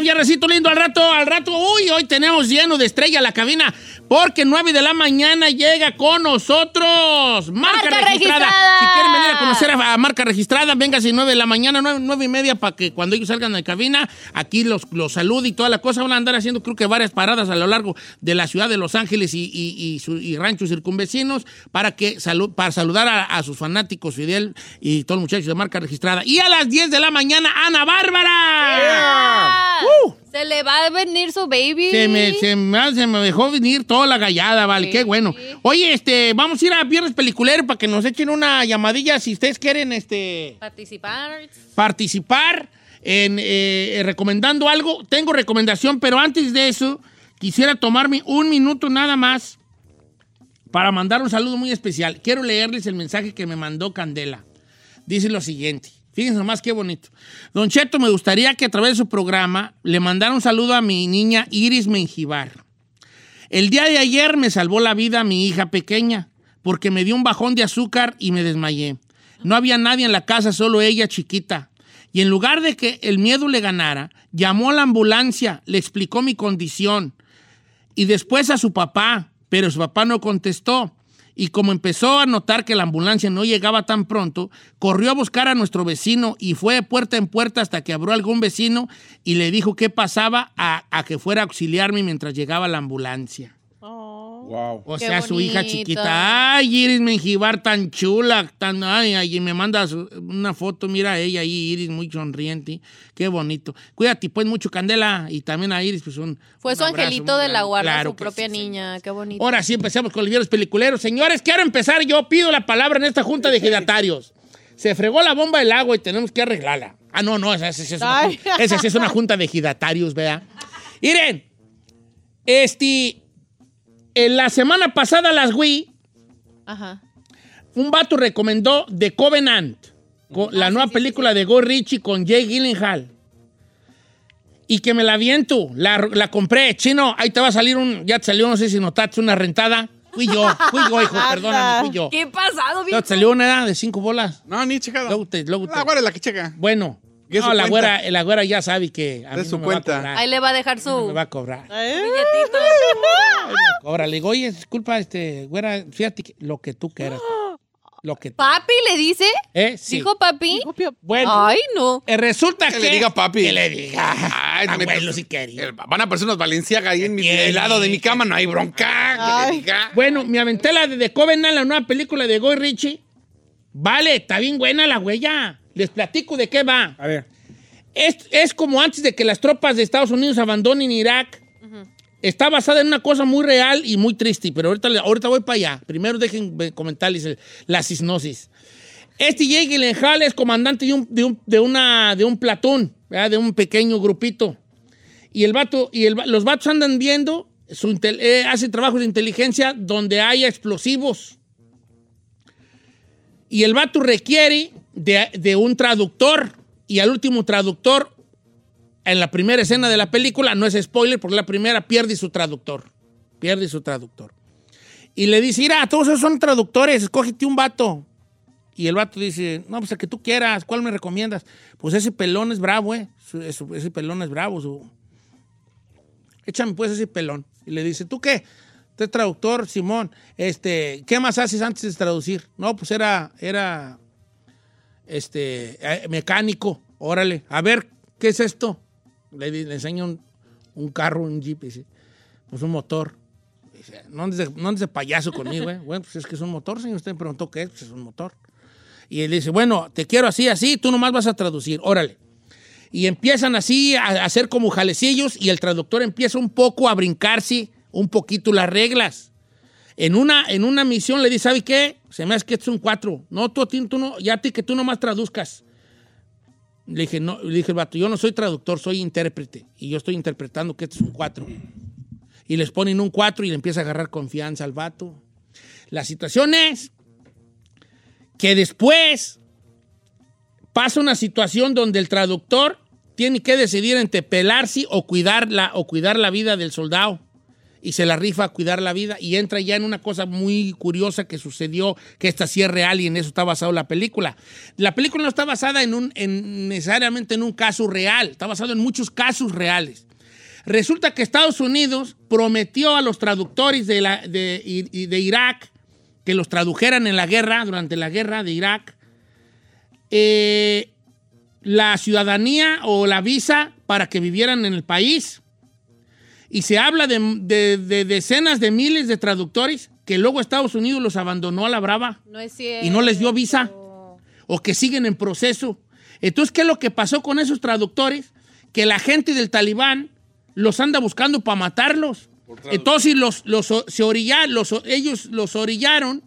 viernesito lindo al rato, al rato. Uy, hoy tenemos lleno de estrella la cabina porque 9 de la mañana llega con nosotros Marca, Marca registrada. Registrada. Si quieren venir a conocer a, Marca Registrada, véngase 9 de la mañana, 9, nueve y media para que cuando ellos salgan de cabina, aquí los, los salude y toda la cosa. Van a andar haciendo creo que varias paradas a lo largo de la ciudad de Los Ángeles y, y- y su- y ranchos circunvecinos para, que salu- para saludar a, a sus fanáticos Fidel y todos los muchachos de Marca Registrada. Y a las 10 de la mañana, Ana Bárbara. Uh. Se le va a venir su baby. Se me, se, me, se me dejó venir toda la gallada, vale, qué bueno. Oye, este, vamos a ir a Viernes Peliculero para que nos echen una llamadilla si ustedes quieren este, Participar. participar en eh, recomendando algo. Tengo recomendación, pero antes de eso, quisiera tomarme un minuto nada más para mandar un saludo muy especial. Quiero leerles el mensaje que me mandó Candela. Dice lo siguiente. Fíjense nomás qué bonito. Don Cheto, me gustaría que a través de su programa le mandara un saludo a mi niña Iris Menjivar. El día de ayer me salvó la vida mi hija pequeña porque me dio un bajón de azúcar y me desmayé. No había nadie en la casa, solo ella chiquita. Y en lugar de que el miedo le ganara, llamó a la ambulancia, le explicó mi condición y después a su papá, pero su papá no contestó. Y como empezó a notar que la ambulancia no llegaba tan pronto, corrió a buscar a nuestro vecino y fue puerta en puerta hasta que abrió algún vecino y le dijo qué pasaba a, a que fuera a auxiliarme mientras llegaba la ambulancia. Wow. O sea, su hija chiquita. Ay, Iris Menjivar, tan chula. Tan, ay, ay, y me manda su- una foto. Mira a ella ahí, Iris, muy sonriente. Qué bonito. Cuídate, pues, mucho, Candela. Y también a Iris, pues, un. Fue un su abrazo angelito de la guarda, Claro su propia sí, niña. Qué bonito. Ahora sí empezamos con los peliculeros. Señores, quiero empezar. Yo pido la palabra en esta junta de ejidatarios. Se fregó la bomba del agua y tenemos que arreglarla. Ah, no, no, esa, esa sí es, una, esa sí es una junta de ejidatarios, vea. Miren, este, en la semana pasada las Wii, Ajá. un vato recomendó The Covenant, co- la nueva película de Guy Ritchie con Jay Gyllenhaal. Y que me la viento, la, la compré. Chino, ahí te va a salir un, ya te salió, no sé si notaste, una rentada. Fui yo, fui yo, hijo, perdóname, fui yo. ¿Qué pasado, Ya viejo? te salió una edad de cinco bolas. No, ni checado. Luego te, luego te- La güera es la que checa. Bueno, ¿Qué es no, su la güera, la güera ya sabe que a De mí su no me cuenta. va a cobrar. Ahí le va a dejar No me su va a cobrar. billetito. Ahora le digo, oye, disculpa, este, güera, fíjate que lo que tú quieras. Lo que. ¿Papi le dice? ¿Eh? Sí. ¿Dijo papi? Bueno, Ay, no. eh, resulta Que que. le diga papi. Que le diga. Ay, Abuelo, neta, si quería. eh, Van a aparecer unos Valenciaga ahí en mi el lado de mi cama, no hay bronca. Que le diga. Bueno, me aventé la de The Covenant, la nueva película de Guy Ritchie. Vale, está bien buena la huella. Les platico de qué va. A ver. Es, es como antes de que las tropas de Estados Unidos abandonen Irak. Está basada en una cosa muy real y muy triste, pero ahorita, le- ahorita voy para allá. Primero dejen comentarles el- la cisnosis. Este Jake Gyllenhaal es comandante de un, de un, de una, de un platón, ¿verdad? de un pequeño grupito. Y, el vato, y el los vatos andan viendo, su intel- eh, hace trabajos de inteligencia donde haya explosivos. Y el vato requiere de, de un traductor. Y al último traductor, en la primera escena de la película, no es spoiler, porque la primera pierde su traductor. Pierde su traductor. Y le dice, mira, todos esos son traductores, escógete un vato. Y el vato dice, no, pues el que tú quieras, ¿cuál me recomiendas? Pues ese pelón es bravo, ¿eh? Ese, pelón es bravo. Su... Échame pues ese pelón. Y le dice, ¿tú qué? Tú eres traductor, Simón. Este, ¿Qué más haces antes de traducir? No, pues era, era este, eh, mecánico. Órale, a ver, ¿qué es esto? Le, enseño un, un carro, un jeep, y dice, pues un motor. Dice, no andes de, no andes de payaso conmigo, ¿eh? Bueno, pues es que es un motor, señor. Usted me preguntó qué es, pues es un motor. Y él dice, bueno, te quiero así, así, tú nomás vas a traducir, órale. Y empiezan así a a hacer como jalecillos y el traductor empieza un poco a brincarse un poquito las reglas. En una, en una misión le dice, ¿sabe qué? Se me hace que esto es un 4. No, tú, tú no, ya ti que tú nomás traduzcas. Le dije, no, le dije el vato, yo no soy traductor, soy intérprete. Y yo estoy interpretando que esto es un 4. Y les ponen un 4 y le empieza a agarrar confianza al vato. La situación es que después pasa una situación donde el traductor tiene que decidir entre pelarse o cuidar la, o cuidar la vida del soldado. Y se la rifa a cuidar la vida y entra ya en una cosa muy curiosa que sucedió, que esta sí es real y en eso está basada la película. La película no está basada en un, en, necesariamente en un caso real, está basado en muchos casos reales. Resulta que Estados Unidos prometió a los traductores de, de Irak que los tradujeran en la guerra, durante la guerra de Irak, eh, la ciudadanía o la visa para que vivieran en el país. Y se habla de, de- de decenas de miles de traductores que luego Estados Unidos los abandonó a la brava No es cierto. y no les dio visa o que siguen en proceso. Entonces, ¿qué es lo que pasó con esos traductores? Que la gente del talibán los anda buscando para matarlos. Entonces los, los, se orilla- los- ellos los orillaron.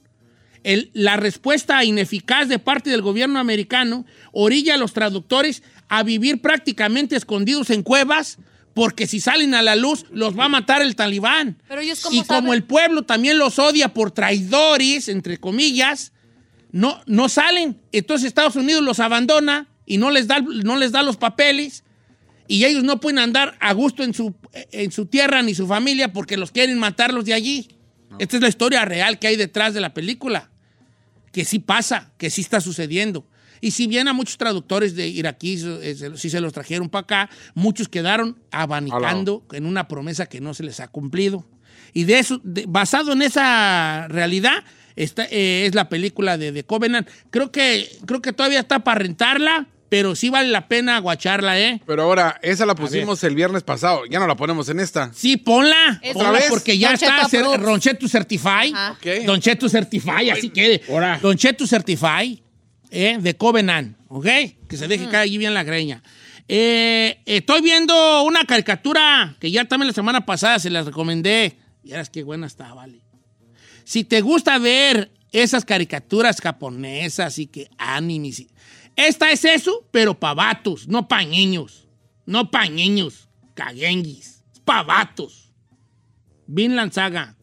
El- la respuesta ineficaz de parte del gobierno americano orilla a los traductores a vivir prácticamente escondidos en cuevas porque si salen a la luz los va a matar el talibán. Pero ellos cómo Y como el pueblo también los odia por traidores, entre comillas, no, no salen. Entonces Estados Unidos los abandona y no les da, no les da los papeles y ellos no pueden andar a gusto en su, en su tierra ni su familia porque los quieren matarlos de allí. Esta es la historia real que hay detrás de la película. Que sí pasa, que sí está sucediendo. Y si bien a muchos traductores de iraquíes eh, se- sí se los trajeron para acá, muchos quedaron abanicando en una promesa que no se les ha cumplido. Y de eso, de- basado en esa realidad, esta, eh, es la película de, de Covenant. Creo que, creo que todavía está para rentarla, pero sí vale la pena guacharla, ¿eh? Pero ahora, esa la pusimos el viernes pasado. Ya no la ponemos en esta. Sí, ponla. ¿Otra Ponla vez? porque ya Don está Cheto Certify. Ok. Don Cheto Certify, así quede. Don Cheto Certify, ¿eh? de Covenant, ¿ok? Que se deje caer allí bien la greña. Eh, estoy viendo una caricatura que ya también la semana pasada se las recomendé. Y es que buena está, vale. Si te gusta ver esas caricaturas japonesas y que animes. Esta es eso, pero para vatos, no niños. No para niños. Caguenguis. Es para vatos. Vinland Saga.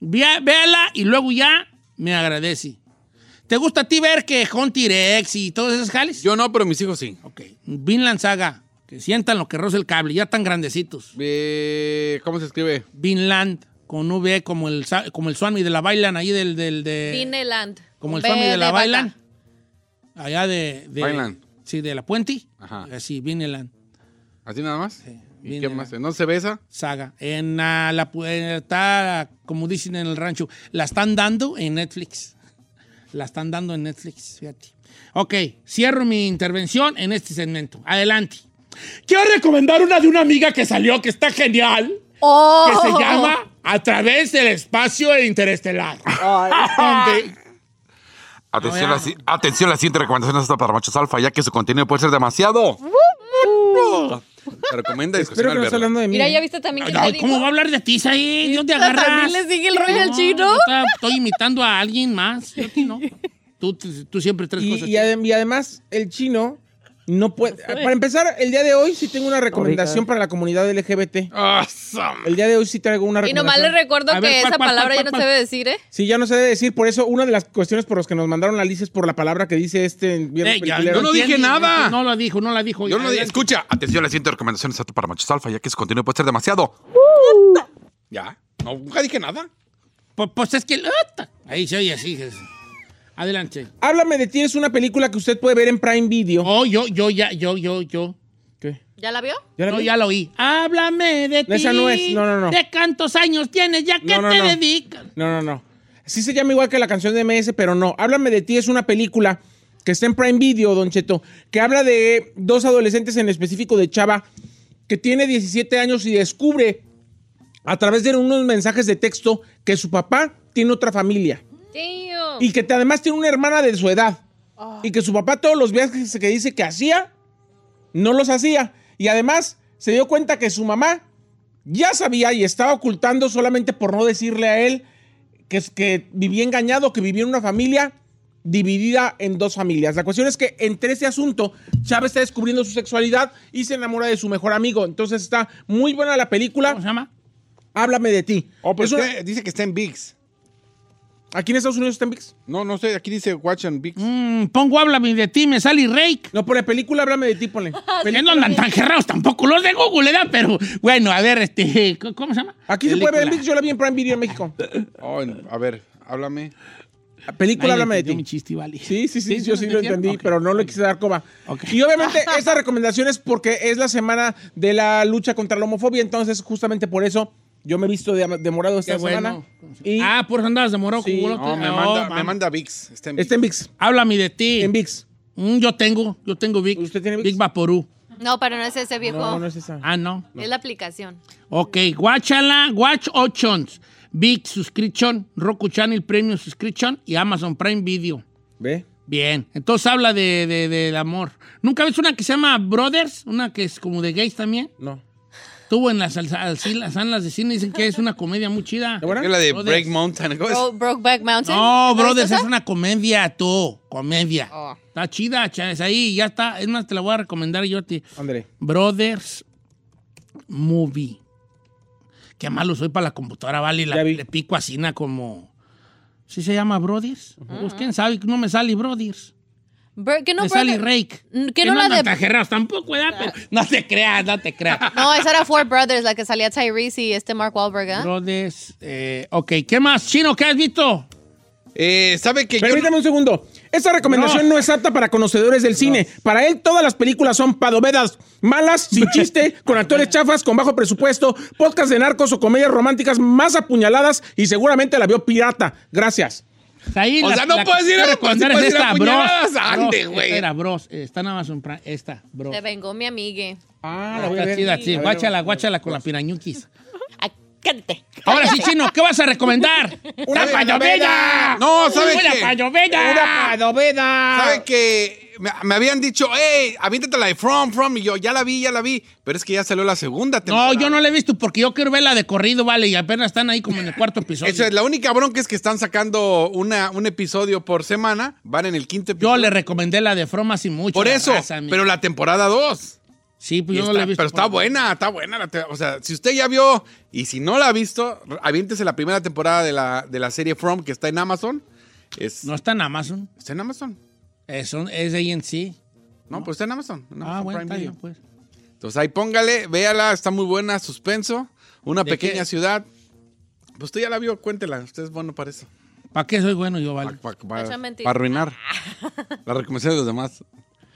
Véala y luego ya me agradece. ¿Te gusta a ti ver que John T-Rex y todos esos jales? Yo no, pero mis hijos sí. Ok. Vinland Saga. Que sientan lo que roza el cable. Ya tan grandecitos. Eh, ¿Cómo se escribe? Vinland. Con V como el, como el Swami de la Bailan ahí del... del de, Vineland. como el Swami de la. Bailan. Allá de... de Bailan. Sí, de la Puente. Ajá. Así, Vinland. ¿Así nada más? ¿Y qué más? ¿No se besa? Saga. En la, eh, está, como dicen en el rancho, la están dando en Netflix. La están dando en Netflix, fíjate. Ok, cierro mi intervención en este segmento. Adelante. Quiero recomendar una de una amiga que salió que está genial. Oh. Que se llama A través del espacio interestelar. Donde- Atención, la, atención, la siguiente recomendación está para machos alfa, ya que su contenido puede ser demasiado. Te recomienda Espero que no esté hablando de mí. Mira, ya viste también que Ay, ¿Cómo va a hablar de ti, ahí? ¿De dónde También agarras? le sigue el rollo al No, chino. yo estaba- Estoy imitando a alguien más. Yo a ti no. Tú, tú siempre tres Y, cosas. y adem- y además, el chino no puede. Para empezar, el día de hoy sí tengo una recomendación para la comunidad LGBT. El día de hoy sí traigo una Y recomendación. nomás le recuerdo A que ¿cuál, esa cuál, palabra cuál, ya no cuál? se debe decir, ¿eh? Sí, ya no se debe decir. Por eso, una de las cuestiones por las que nos mandaron la lista es por la palabra que dice este viernes Eh, ya, yo no dije nada. No lo dijo, no la dijo. Yo no escucha. Atención, la siguiente recomendación está para machos alfa, ya que su contenido puede ser demasiado. Ya. No, nunca dije nada. Pues, pues es que. Ahí se oye así. es- Adelante. Háblame de ti es una película que usted puede ver en Prime Video. Oh, yo, yo, ya, yo, yo, yo. ¿Qué? ¿Ya la vio? ¿Ya la no, vi? ya lo oí. Háblame de ti. Esa no es, no, no, no. ¿De cuántos años tienes? ¿Ya qué No, no, te no. dedicas? No, no, no. Sí se llama igual que la canción de MS, pero no. Háblame de ti es una película que está en Prime Video, Don Cheto, que habla de dos adolescentes en específico de Chava, que tiene 17 años y descubre a través de unos mensajes de texto que su papá tiene otra familia Tío. Y que te- además tiene una hermana de su edad y que su papá todos los viajes que dice que hacía, no los hacía. Y además se dio cuenta que su mamá ya sabía y estaba ocultando solamente por no decirle a él que, es- que vivía engañado, que vivía en una familia dividida en dos familias. La cuestión es que entre ese asunto, Chávez está descubriendo su sexualidad y se enamora de su mejor amigo. Entonces está muy buena la película. ¿Cómo se llama? Háblame de ti. Oh, pero Es una- usted dice que está en VIX. ¿Aquí en Estados Unidos está en VIX? No, no sé. Aquí dice Watch on VIX. Mm, pongo Háblame de ti, me sale Rake. No, pone película, háblame de ti, ponle. Que no andan tan cerrados tampoco los de Google, ¿verdad? Pero bueno, a ver, este, ¿cómo se llama? Aquí se puede ver en Película. VIX, yo la vi en Prime Video en México. Oh, a ver, háblame. Película, háblame de ti. mi chiste, vale. Sí, sí, sí, ¿Sí? yo ¿Sí lo entendí, pero no le quise dar coma. Ok. Y obviamente esta recomendación es porque es la semana de la lucha contra la homofobia, entonces justamente por eso yo me he visto de, de morado esta bueno. semana. Y Ah, por eso andabas de morado Sí. No, me Oh, manda, me manda VIX. Está en VIX. está en VIX. Háblame de ti. En VIX. Mm, yo tengo, yo tengo Vic. ¿Usted tiene Vicks? Vic Vaporú. No, pero no es ese viejo. No, no es esa. Ah, no. Es la aplicación. Ok, guáchala, Watch Options, Big Subscription, Roku Channel Premium Subscription y Amazon Prime Video. ¿Ve? Bien, entonces habla de, de- del amor. ¿Nunca ves una que se llama Brothers? Una que es como de gays también. No. Estuvo en las, salas de cine, dicen que es una comedia muy chida. Es la de Brothers. Break Mountain. ¿Cómo es? Bro- Brokeback Mountain. No, ¿No Brothers es una comedia, tú, comedia. Oh. Está chida, chávez, ahí ya está. Es más, te la voy a recomendar yo a ti. Ándale. Brothers Movie. Qué malo soy para la computadora, vale. La- le pico así como. ¿Sí se llama Brothers? Pues quién sabe, no me sale Brothers. Bur- que no, sale brother- Rake. Que no la andan de... tampoco, ¿verdad? Pero no te creas, no te creas. No, esa era Four Brothers, la que salía Tyrese y este Mark Wahlberg, ¿eh? Brothers, eh, ok, ¿qué más? Chino, ¿qué has visto? Eh, ¿Sabe que yo- Permítame un segundo. Esta recomendación no. es apta para conocedores del cine. Para él, todas las películas son padovedas, malas, sin chiste, con actores chafas, con bajo presupuesto, podcast de narcos o comedias románticas más apuñaladas y seguramente la vio pirata. Gracias. Ahí O la- sea, no la puedes ir a- recomendar es ir a esta, Bros. puñaladas, ande, Bros, güey. esta era Bros. Está en Amazon Prime. Esta, Bros. Se vengó mi amigue. Ah, Está chida, sí. Guáchala, guáchala con la pirañuquis. Cállate. Ahora sí, Chino, ¿qué vas a recomendar? Una ¡La padoveda! No, ¿sabe ¡Una qué? padoveda! ¡Una padoveda! ¿Sabe que me, me habían dicho, hey, aviéntate la de From, From? Y yo, ya la vi, ya la vi. Pero es que ya salió la segunda temporada. No, yo no la he visto porque yo quiero verla de corrido, vale, y apenas están ahí como en el cuarto episodio. Eso es, la única bronca es que están sacando una, un episodio por semana. Van en el quinto episodio. Yo le recomendé la de From hace mucho. Por eso, raza, pero la temporada 2. Sí, pues yo no la he visto. pero está por- buena, está buena. la o sea, si usted ya vio y si no la ha visto, aviéntese la primera temporada de la, de la serie From que está en Amazon. Es, No está en Amazon. ¿Está en Amazon? Es, un- es ANC. No, pues está en Amazon. en Ah, Amazon bueno, Prime Video. bien, pues. Entonces ahí póngale, véala, está muy buena, suspenso, una ¿De pequeña qué? ciudad. Pues usted ya la vio, cuéntela, usted es bueno para eso. ¿Para qué soy bueno yo, vale? Para arruinar la recomendación de los demás.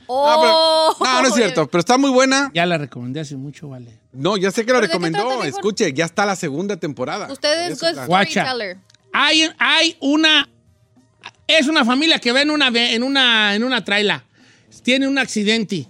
Oh, No, no es cierto, pero está muy buena. Ya la recomendé hace mucho, vale. No, ya sé que la ¿Pero de qué recomendó. Escuche, ya está la segunda temporada. Usted es storyteller. Hay, hay una. Es una familia que ve en una, en una, en una traila. Tiene un accidente.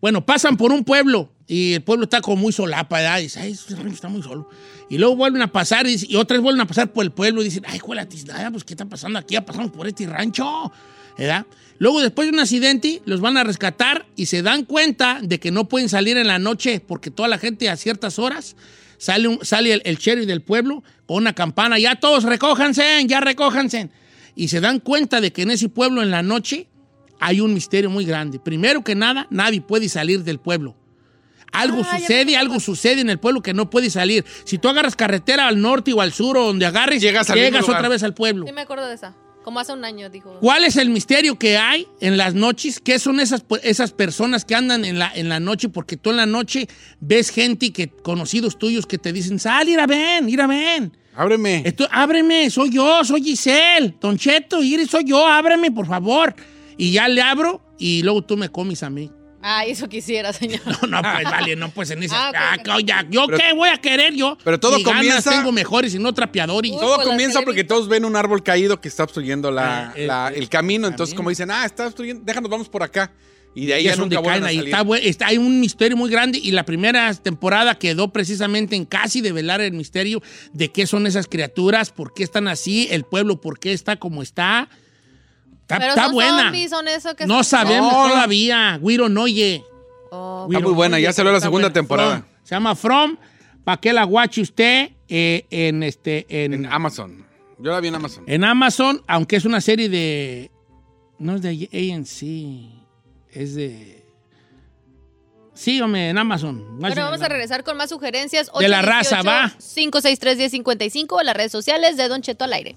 Bueno, pasan por un pueblo y el pueblo está como muy solapa, ¿verdad? Y dice, ay, está muy solo. Y luego vuelven a pasar y, y otra vez vuelven a pasar por el pueblo y dicen, ay, cuál tiznada, pues, ¿qué está pasando aquí? Ya pasamos por este rancho, ¿verdad? Luego, después de un accidente, los van a rescatar y se dan cuenta de que no pueden salir en la noche porque toda la gente a ciertas horas sale, sale el, el sheriff del pueblo con una campana, ya todos recójanse, ya recójanse. Y se dan cuenta de que en ese pueblo en la noche hay un misterio muy grande. Primero que nada, nadie puede salir del pueblo. Algo Ah, sucede, algo sucede en el pueblo que no puede salir. Si tú agarras carretera al norte o al sur o donde agarres, Llegas lugar. otra vez al pueblo. Sí me acuerdo de esa. Como hace un año, dijo. ¿Cuál es el misterio que hay en las noches? ¿Qué son esas, esas personas que andan en la, en la noche? Porque tú en la noche ves gente, que conocidos tuyos, que te dicen, sal, ir a ven, ir a ven. Ábreme. Esto, ábreme, soy yo, soy Giselle. Don Cheto, Iris, soy yo, ábreme, por favor. Y ya le abro y luego tú me comes a mí. Ah, eso quisiera, señor. No, no, pues vale, no, pues en esa. Ah, ok, Ah, oye, ¿Yo Pero- qué voy a querer yo? Pero todo Ni ganas comienza- tengo mejores y no trapeadores. Uy, Todo pues, comienza porque todos ven un árbol caído que está obstruyendo la, Ah, eh, la- eh, el camino. Entonces, camino. como dicen, ah, está obstruyendo, déjanos, vamos por acá. Y de ahí Y ya es donde nunca caen vuelven a ahí. salir. Está está- hay un misterio muy grande y la primera temporada quedó precisamente en casi develar el misterio de qué son esas criaturas, por qué están así, el pueblo, por qué está como está. Está, Pero está son buena. zombies, son eso que No son- sabemos No, todavía. Guiro no oye. Oh, Está muy buena, ya salió la segunda temporada. From. Se llama From. ¿Para qué la guache usted eh, en, este, en, En Amazon. Yo la vi en Amazon. en Amazon, aunque es una serie de... No es de ANC, es de... Sí, hombre, en Amazon. Bueno, vamos a regresar con más sugerencias. De la raza, va. 563-1055 o las redes sociales de Don Cheto al aire.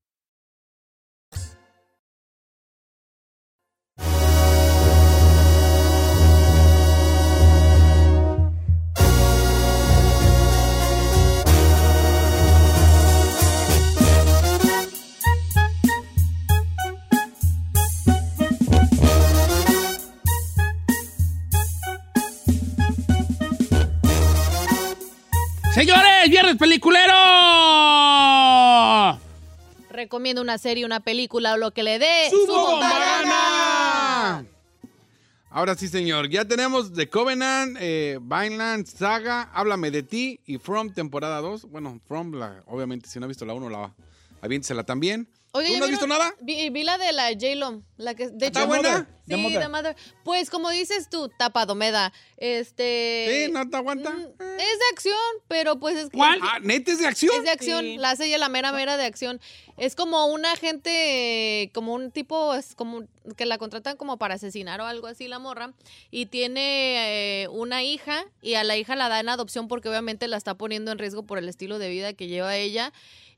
Señores, viernes peliculero. Recomiendo una serie, una película o lo que le dé. ¡Su su bomba. Ahora sí, señor. Ya tenemos The Covenant, eh, Vineland, Saga, Háblame de ti y From temporada 2. Bueno, From, la, obviamente, si no ha visto la 1, la aviéntesela también. Oye, ¿Tú ¿ya no has visto nada? Vi, vi la de la J-Lo. La que, de ¿Está hecho, buena? Sí, The Mother. The Mother. Pues como dices tú, tapadomeda. Este. Sí, ¿no te aguanta? mm, Es de acción, pero pues es que. ¿Cuál? Ah, ¿neta es de acción? Es de acción. La hace ella la mera mera de acción. Es como una gente, como un tipo, es como que la contratan como para asesinar o algo así la morra. Y tiene eh, una hija y a la hija la da en adopción porque obviamente la está poniendo en riesgo por el estilo de vida que lleva ella.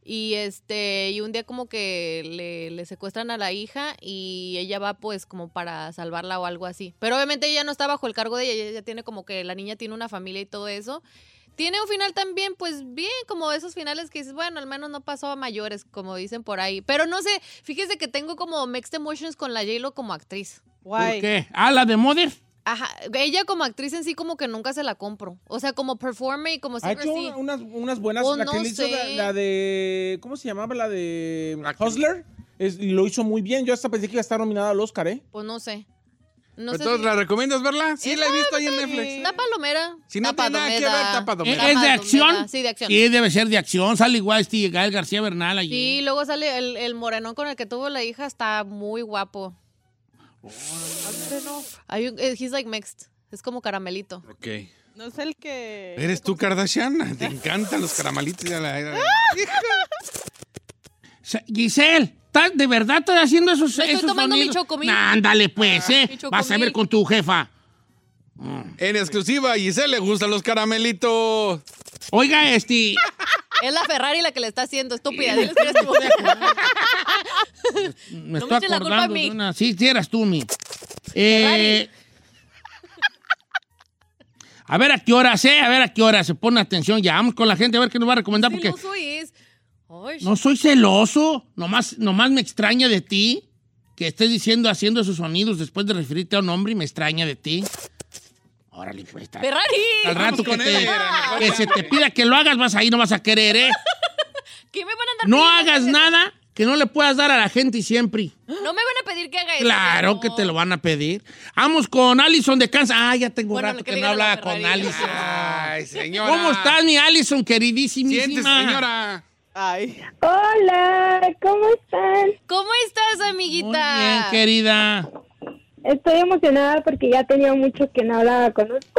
Y este, y un día como que le, le secuestran a la hija y ella va pues como para salvarla o algo así. Pero obviamente ella no está bajo el cargo de ella, ella tiene como que la niña tiene una familia y todo eso. Tiene un final también, pues bien, como esos finales que dices, bueno, al menos no pasó a mayores, como dicen por ahí. Pero no sé, fíjese que tengo como mixed emotions con la J-Lo como actriz. ¿Por qué? Ah, la de Mother. Ajá, ella como actriz en sí como que nunca se la compro. O sea, como performer y como Ha siempre hecho sí. unas, unas buenas. La que no le hizo la, sé. la de. ¿Cómo se llamaba? La de. Hustler. Es- y lo hizo muy bien. Yo hasta pensé que iba a estar nominada al Oscar, ¿eh? Pues no sé. No sé Entonces, si- ¿la recomiendas verla? Sí, la he visto ahí en Netflix. Está palomera. Si no tiene nada que ver, está ¿Es, palomera. es de acción? Sí, de acción. Sí, debe ser de acción. Sale igual este Gael García Bernal allí. Sí, luego sale el, el morenón con el que tuvo la hija, está muy guapo. Hay un- eh, he's like mixed. Es como caramelito. Ok. No es el que. ¿Eres tú, Kardashian? Te encantan los caramelitos. Ya la- Se- Giselle, ¿estás- ¿de verdad estás haciendo esos, Me estoy esos tomando mi sonidos? chocomil. Nah, ándale, pues, mi ¿eh? chocomil. Vas a ver con tu jefa. En exclusiva, a Giselle le gustan los caramelitos. Oiga, este... Es la Ferrari la que le está haciendo, estúpida. Diles que eres tú. Me No estoy me eches la culpa a acordando mí. de una... Sí, sí eras tú, mi. Eh, a ver a qué horas, ¿eh? A ver a qué horas. Se pone atención. Ya vamos con la gente a ver qué nos va a recomendar. porque No soy es. Ay, no soy celoso. Nomás, nomás me extraña de ti que estés diciendo, haciendo esos sonidos después de referirte a un hombre y me extraña de ti. Órale, pues. está- Ferrari. Al rato que, te- que se te pida que lo hagas, vas ahí, no vas a querer, ¿eh? ¿Qué me van a andar No hagas nada que no le puedas dar a la gente siempre. No me van a pedir que haga eso. Claro no. que te lo van a pedir. Vamos con Allison de Kansas. Ah, ya tengo Bueno, rato que no hablaba con. Allison. Ay, señora. ¿Cómo estás, mi Allison, queridísima? Señora. Ay. Hola, ¿cómo están? ¿Cómo estás, amiguita? Muy bien, querida. Estoy emocionada porque ya tenía mucho que no hablaba con ustedes.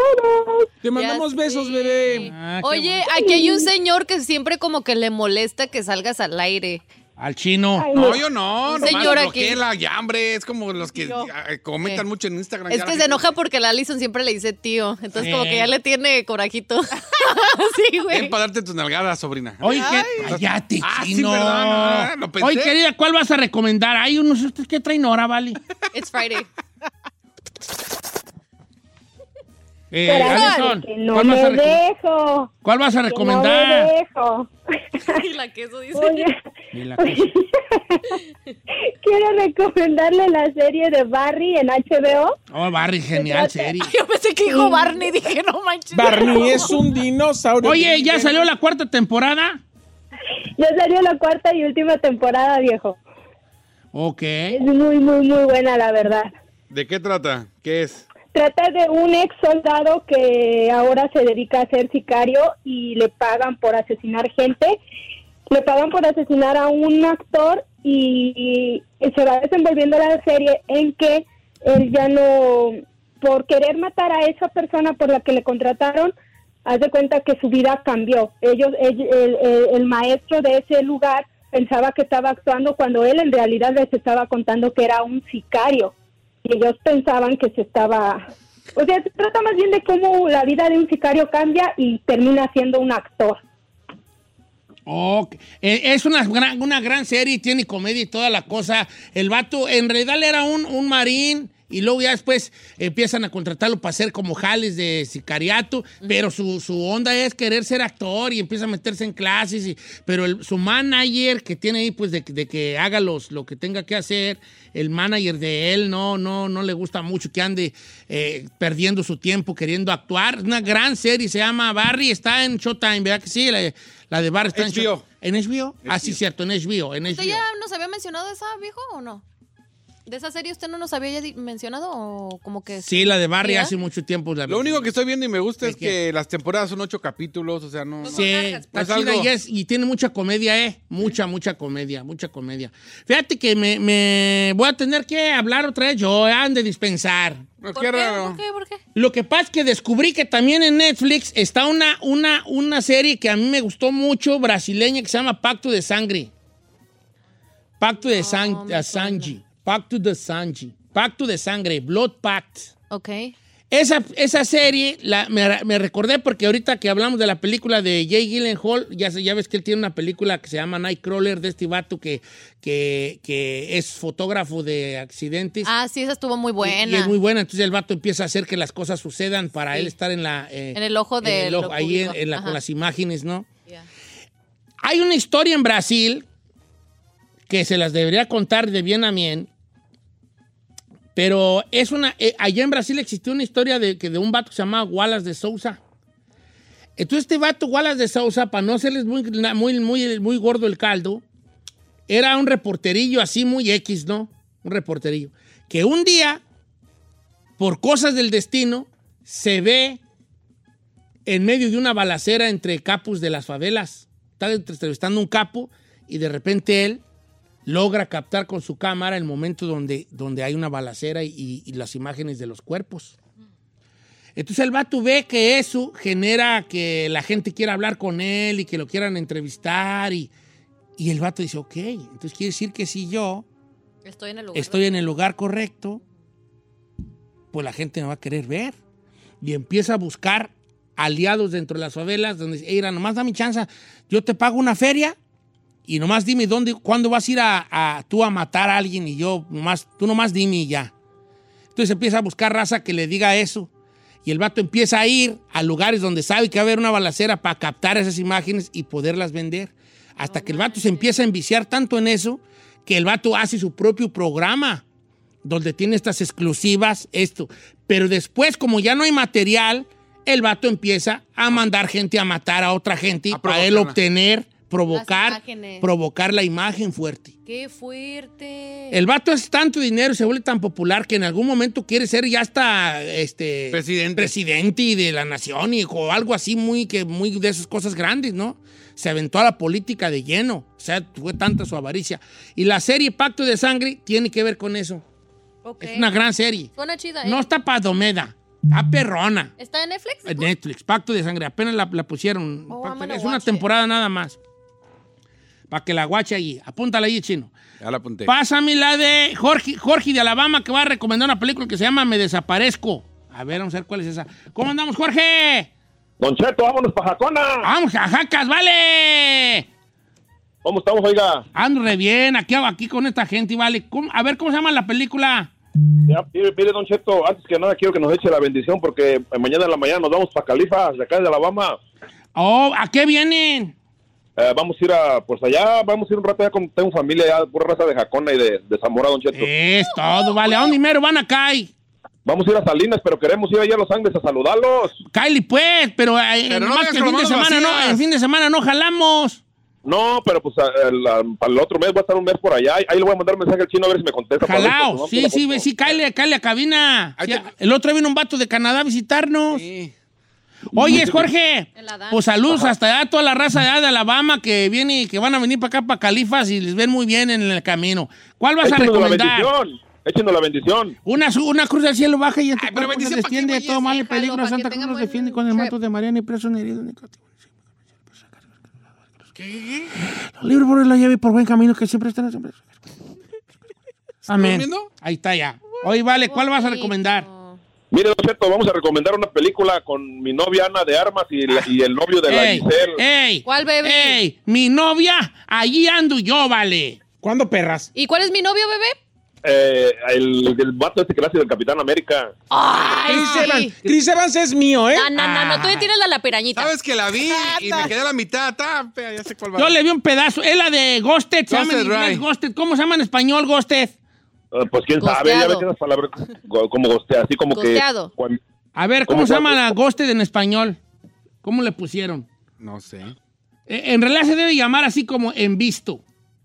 Te mandamos besos, bebé. Ah, Oye, bueno. aquí hay un señor que siempre como que le molesta que salgas al aire. Al chino. Ay, No, yo no. Un nomás señor bloqueé aquí. la hambre. Es como los que ah, comentan ¿Qué? mucho en Instagram. Es ya que se gente- enoja porque la Allison siempre le dice tío. Entonces como Sí. que ya le tiene corajito. sí, güey. Ven para darte tus nalgadas, sobrina. Oye, ¿qué? Cállate, Ah, sí, chino. ¿verdad? No, no pensé. Oye, querida, ¿cuál vas a recomendar? Hay unos que traen hora, ¿vale? It's Friday. Eh, Allison, que no ¿cuál, me vas a dejo. cuál vas a que No recomendar? me dejo. y la queso dice. Oye, la quiero recomendarle la serie de Barry en HBO. Oh, Barry, genial serie. Yo pensé que dijo Barney. Dije, no manches. Barney es un dinosaurio. Oye, ¿ya salió la cuarta temporada? Ya salió la cuarta y última temporada, viejo. Ok. Es muy, muy, muy buena, la verdad. ¿De qué trata? ¿Qué es? Trata de un ex soldado que ahora se dedica a ser sicario y le pagan por asesinar gente. Le pagan por asesinar a un actor y, se va desenvolviendo la serie en que él ya no, por querer matar a esa persona por la que le contrataron, hace cuenta que su vida cambió. Ellos, el, el- el- el maestro de ese lugar pensaba que estaba actuando cuando él en realidad les estaba contando que era un sicario y ellos pensaban que se estaba... O sea, se trata más bien de cómo la vida de un sicario cambia y termina siendo un actor. Ok. Eh, es una gran, una gran serie, tiene comedia y toda la cosa. El vato, en realidad, era un, un marín y luego ya después empiezan a contratarlo para hacer como jales de sicariato, pero su, su onda es querer ser actor y empieza a meterse en clases, y- pero el- su manager que tiene ahí, pues de, que- de que haga los, lo que tenga que hacer, el manager de él no, no, no le gusta mucho que ande eh, perdiendo su tiempo queriendo actuar. Una gran serie, se llama Barry, está en Showtime, ¿verdad que sí? La, la de Barry está en HBO. ¿En HBO? Ah, sí, cierto, en HBO, en ¿Usted HBO. ya nos había mencionado esa, viejo, o no? ¿De esa serie usted no nos había ya mencionado o como que... Sí, la de Barry ¿Sí, hace mucho tiempo. la Lo único que estoy viendo y me gusta es que las temporadas son ocho capítulos, o sea, no. Sí, está Es algo- y, es- y tiene mucha comedia, ¿eh? Mucha, mucha comedia, mucha comedia. Fíjate que me, me voy a tener que hablar otra vez yo, ¿eh? han de dispensar. ¿Por qué? ¿Por qué? ¿Por qué? Lo que pasa es que descubrí que también en Netflix está una, una, una serie que a mí me gustó mucho, brasileña, que se llama Pacto de Sangre. Pacto de San- de Sanji. Pacto de Sanji. Pacto de Sangre, Blood Pact. Ok. Esa, esa serie la- me, me recordé porque ahorita que hablamos de la película de Jay Gyllenhaal, ya, ya ves que él tiene una película que se llama Nightcrawler de este vato que, que, que es fotógrafo de accidentes. Ah, sí, esa estuvo muy buena. Y, es muy buena. Entonces el vato empieza a hacer que las cosas sucedan para Sí. él estar en la... eh, En el ojo de el ojo, lo ahí en, público. en la- Ajá. con las imágenes, ¿no? Hay una historia en Brasil que se las debería contar de bien a bien, pero es una... eh, allá en Brasil existió una historia de, que de un vato que se llama Wallace de Sousa. Entonces este vato Wallace de Sousa, para no hacerles muy, muy, muy, muy gordo el caldo, era un reporterillo así muy X, ¿no? Un reporterillo. Que un día, por cosas del destino, se ve en medio de una balacera entre capos de las favelas. Está entrevistando un capo y de repente él logra captar con su cámara el momento donde, donde hay una balacera y, y las imágenes de los cuerpos. Entonces el vato ve que eso genera que la gente quiera hablar con él y que lo quieran entrevistar y, y el vato dice, ok, entonces quiere decir que si yo Estoy en el lugar. estoy en el lugar correcto, pues la gente me va a querer ver. Y empieza a buscar aliados dentro de las favelas donde dice, "Mira, nomás dame chance, yo te pago una feria y nomás dime dónde, cuándo vas a ir a, a- tú a matar a alguien y yo nomás, tú nomás dime y ya. Entonces empieza a buscar raza que le diga eso. Y el vato empieza a ir a lugares donde sabe que va a haber una balacera para captar esas imágenes y poderlas vender. Hasta que el vato se empieza a enviciar tanto en eso que el vato hace su propio programa donde tiene estas exclusivas, esto. Pero después, como ya no hay material, el vato empieza a mandar gente a matar a otra gente para él obtener, provocar, provocar la imagen fuerte. ¡Qué fuerte! El vato es tanto dinero y se vuelve tan popular que en algún momento quiere ser ya hasta este presidente, y de la nación y, o algo así muy que muy de esas cosas grandes, ¿no? Se aventó a la política de lleno, o sea, fue tanta su avaricia. Y la serie Pacto de Sangre tiene que ver con eso. Es una gran serie. Suena chida, ¿eh? No está padomeda, está perrona. ¿Está en Netflix? En Netflix, Pacto de Sangre, apenas la, la pusieron. Oh, es una it. temporada nada más. Para que la guache allí. Apúntala allí, chino. Ya la apunté. Pásame la de Jorge, Jorge de Alabama que va a recomendar una película que se llama Me Desaparezco. A ver, vamos a ver cuál es esa. ¿Cómo andamos, Jorge? Don Cheto, vámonos para Jacona. Vamos, a Jacas, vale. ¿Cómo estamos, oiga? Ando re bien, aquí, aquí con esta gente, vale. ¿Cómo- a ver, ¿cómo se llama la película? Ya, mire, mire, Don Cheto, antes que nada quiero que nos eche la bendición porque mañana en la mañana nos vamos para Califas, de acá de Alabama. Oh, ¿a qué vienen? Eh, vamos a ir a, pues allá, vamos a ir un rato, ya con, tengo familia ya, pura raza de Jacona y de, de Zamora, Don Cheto. Es todo, vale. ¿A dónde mero van a caer? Vamos a ir a Salinas, pero queremos ir allá a Los Ángeles a saludarlos. Kylie, pues, pero, eh, Pero no nomás vengas que el fin de semana no, el fin de semana no jalamos. No, pero pues el- el otro mes voy a estar un mes por allá. Ahí- le voy a mandar un mensaje al chino a ver si me contesta. para ver, Jalao, pues, sí, sí, ve, sí, cáele, cáele a cabina. Sí, el otro día vino un vato de Canadá a visitarnos. Oye, Jorge, pues saludos hasta allá a toda la raza de allá de Alabama que viene, que van a venir para acá, para Califas y les ven muy bien en el camino. ¿Cuál vas a la recomendar? bendición, échenos la bendición. Una, una cruz del cielo baja y en tu cuerpo se bendición, ¿pa' qué, desciende todo mal y peligro. Santa Cruz nos defiende con el manto de María ni preso ni herido ni cautivo. Libre por la llave y por buen camino que siempre están siempre. Amén. Ahí está ya. Oye, vale, ¿cuál vas a recomendar? Mire, Don Cheto, vamos a recomendar una película con mi novia Ana de Armas y, la- y el novio de la Ey, Giselle. ey, ¿Cuál bebé? ey, mi novia, allí ando yo, vale. ¿Cuándo perras? ¿Y cuál es mi novio, bebé? eh, el, el vato este que le hace del Capitán América. Ay, Chris. Evans. Chris Evans es mío, ¿eh? No, no, no, no, tú ya tienes la, la pirañita. ¿Sabes que la vi y me quedé a la mitad? Ah, pe- ya sé cuál va. Yo le vi un pedazo. Es la de Ghosted. Se llama en Ghosted, inglés right. Ghosted. ¿Cómo se llama en español Ghosted? Eh, pues quién sabe, ya ves Gosteado. que esas palabras como gostea, así como Gosteado. que... cuan- A ver, ¿cómo, ¿Cómo se llama la Ghosted en español? ¿Cómo le pusieron? No sé. Eh, En realidad se debe llamar así como en visto.